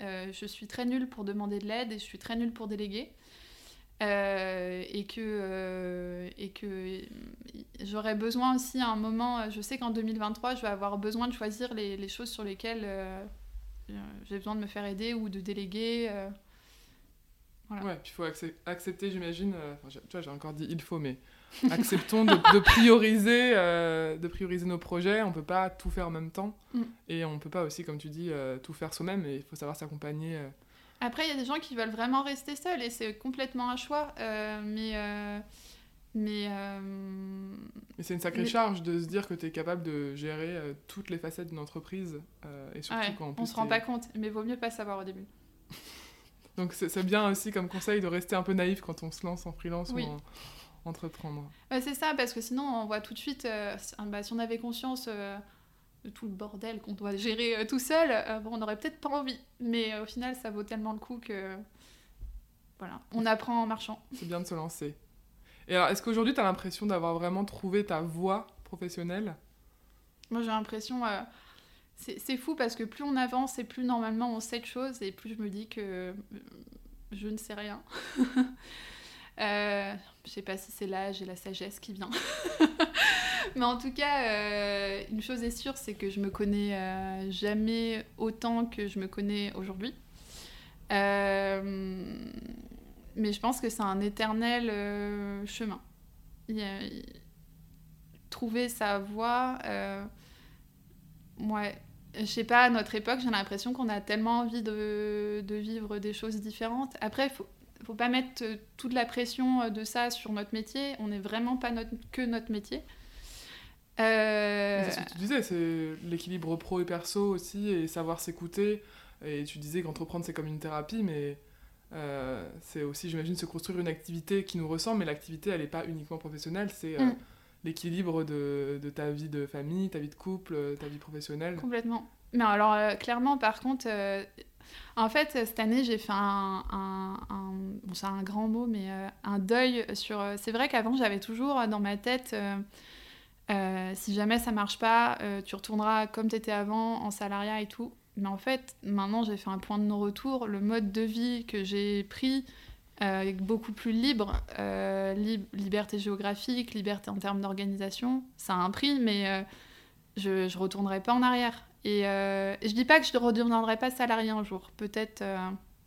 je suis très nulle pour demander de l'aide et je suis très nulle pour déléguer. Euh, et que, euh, et que j'aurais besoin aussi à un moment, je sais qu'en 2023, je vais avoir besoin de choisir les, les choses sur lesquelles euh, j'ai besoin de me faire aider ou de déléguer. Ouais, puis il faut accepter, j'imagine, tu vois, j'ai encore dit il faut, mais acceptons de, prioriser, de prioriser nos projets. On peut pas tout faire en même temps. Mm. Et on peut pas aussi, comme tu dis, tout faire soi-même. Et il faut savoir s'accompagner après, il y a des gens qui veulent vraiment rester seuls et c'est complètement un choix. Euh, mais. Euh, mais, euh, mais c'est une sacrée charge de se dire que tu es capable de gérer toutes les facettes d'une entreprise. et surtout quand on se rend pas compte, mais vaut mieux pas savoir au début. (laughs) Donc c'est bien aussi comme conseil de rester un peu naïf quand on se lance en freelance ou en entreprendre. c'est ça, parce que sinon on voit tout de suite, bah, si on avait conscience tout le bordel qu'on doit gérer euh, tout seul, euh, bon, on n'aurait peut-être pas envie. Mais euh, au final, ça vaut tellement le coup que. Voilà, on apprend en marchant. C'est bien de se lancer. Et alors, est-ce qu'aujourd'hui, tu as l'impression d'avoir vraiment trouvé ta voie professionnelle? Moi, j'ai l'impression. c'est fou parce que plus on avance et plus normalement on sait de choses, et plus je me dis que je ne sais rien. (laughs) euh, je sais pas si c'est l'âge et la sagesse qui vient. (laughs) Mais en tout cas, euh, une chose est sûre, c'est que je me connais euh, jamais autant que je me connais aujourd'hui. Euh, mais je pense que c'est un éternel chemin. trouver sa voie, ouais. Je sais pas, à notre époque, j'ai l'impression qu'on a tellement envie de, de, vivre des choses différentes. Après, faut, faut pas mettre toute la pression de ça sur notre métier. On n'est vraiment pas notre, que notre métier. Euh... C'est ce que tu disais, c'est l'équilibre pro et perso aussi, et savoir s'écouter. Et tu disais qu'entreprendre, c'est comme une thérapie, mais euh, c'est aussi, j'imagine, se construire une activité qui nous ressemble, mais l'activité, elle n'est pas uniquement professionnelle, c'est euh, mm. l'équilibre de, de, ta vie de famille, ta vie de couple, ta vie professionnelle. Complètement. Mais alors, euh, clairement, par contre, en fait, cette année, j'ai fait un, bon, c'est un grand mot, mais un deuil sur... c'est vrai qu'avant, j'avais toujours dans ma tête euh, si jamais ça marche pas, euh, tu retourneras comme tu étais avant, en salariat et tout. Mais en fait, maintenant, j'ai fait un point de non-retour. Le mode de vie que j'ai pris euh, est beaucoup plus libre. Euh, liberté géographique, liberté en termes d'organisation. Ça a un prix, mais euh, je ne retournerai pas en arrière. Et, je dis pas que je ne redeviendrai pas salarié un jour. Peut-être,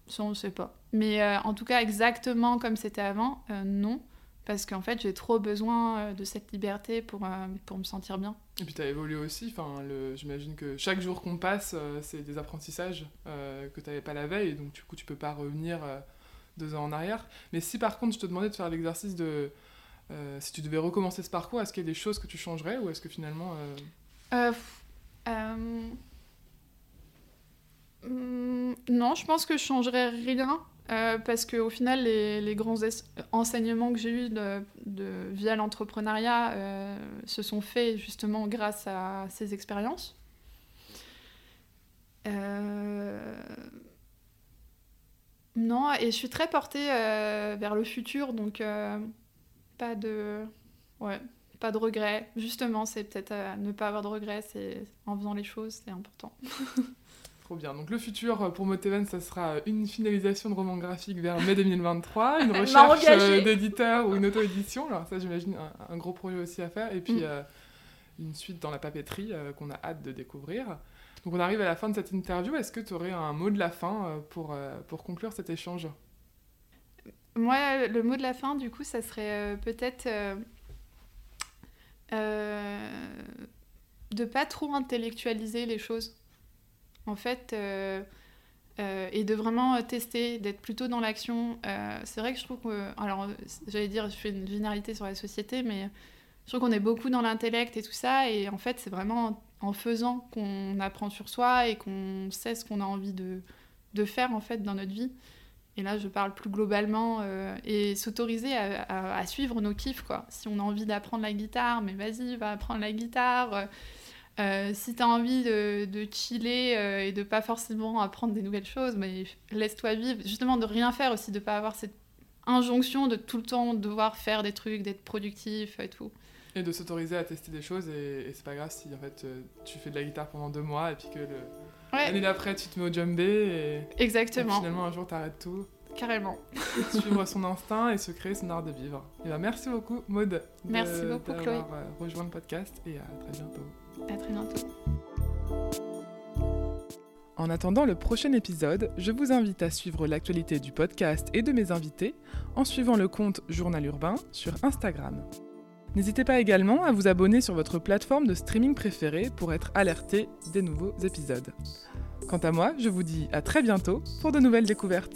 ça, on ne sait pas. Mais en tout cas, exactement comme c'était avant, non parce qu'en fait j'ai trop besoin euh, de cette liberté pour, euh, pour me sentir bien. Et puis tu as évolué aussi, enfin, j'imagine que chaque jour qu'on passe, euh, c'est des apprentissages que tu n'avais pas la veille, donc du coup tu peux pas revenir deux ans en arrière. Mais si par contre je te demandais de faire l'exercice de... si tu devais recommencer ce parcours, est-ce qu'il y a des choses que tu changerais, ou est-ce que finalement... Hmm, non, je pense que je changerais rien. Euh, parce qu'au final, les, grands enseignements que j'ai eus de, via l'entrepreneuriat euh, se sont faits justement grâce à ces expériences. Euh, non, et je suis très portée vers le futur, donc pas de, ouais, pas de regrets. Justement, c'est peut-être ne pas avoir de regrets, c'est en faisant les choses, c'est important. (laughs) Trop bien. Donc le futur euh, pour Moteven, ça sera euh, une finalisation de roman graphique vers mai 2023, (laughs) une recherche euh, d'éditeur ou une auto-édition. Alors ça, j'imagine un, gros projet aussi à faire. Et puis mm. une suite dans la papeterie qu'on a hâte de découvrir. Donc on arrive à la fin de cette interview. Est-ce que tu aurais un mot de la fin pour, pour conclure cet échange? Moi, le mot de la fin, du coup, ça serait peut-être de pas trop intellectualiser les choses en fait, euh, euh, et de vraiment tester, d'être plutôt dans l'action. Euh, c'est vrai que je trouve que, alors j'allais dire, je fais une généralité sur la société, mais je trouve qu'on est beaucoup dans l'intellect et tout ça, et en fait, c'est vraiment en faisant qu'on apprend sur soi et qu'on sait ce qu'on a envie de, de, faire en fait dans notre vie. Et là, je parle plus globalement et s'autoriser à, suivre nos kiffs, quoi. Si on a envie d'apprendre la guitare, mais vas-y, va apprendre la guitare. Euh, si tu as envie de, de chiller euh, et de pas forcément apprendre des nouvelles choses, mais laisse-toi vivre. Justement, de rien faire aussi, de pas avoir cette injonction de tout le temps devoir faire des trucs, d'être productif et tout. Et de s'autoriser à tester des choses, et, c'est pas grave si en fait euh, tu fais de la guitare pendant deux mois et puis que l'année d'après tu te mets au djembé et, Exactement. et finalement un jour t'arrêtes tout. Carrément. (laughs) Suivre son instinct et se créer son art de vivre. Et ben, merci beaucoup Maud merci beaucoup, Chloé. rejoint le podcast et à très bientôt. À très bientôt. En attendant le prochain épisode, je vous invite à suivre l'actualité du podcast et de mes invités en suivant le compte Journal Urbain sur Instagram. N'hésitez pas également à vous abonner sur votre plateforme de streaming préférée pour être alerté des nouveaux épisodes. Quant à moi, je vous dis à très bientôt pour de nouvelles découvertes.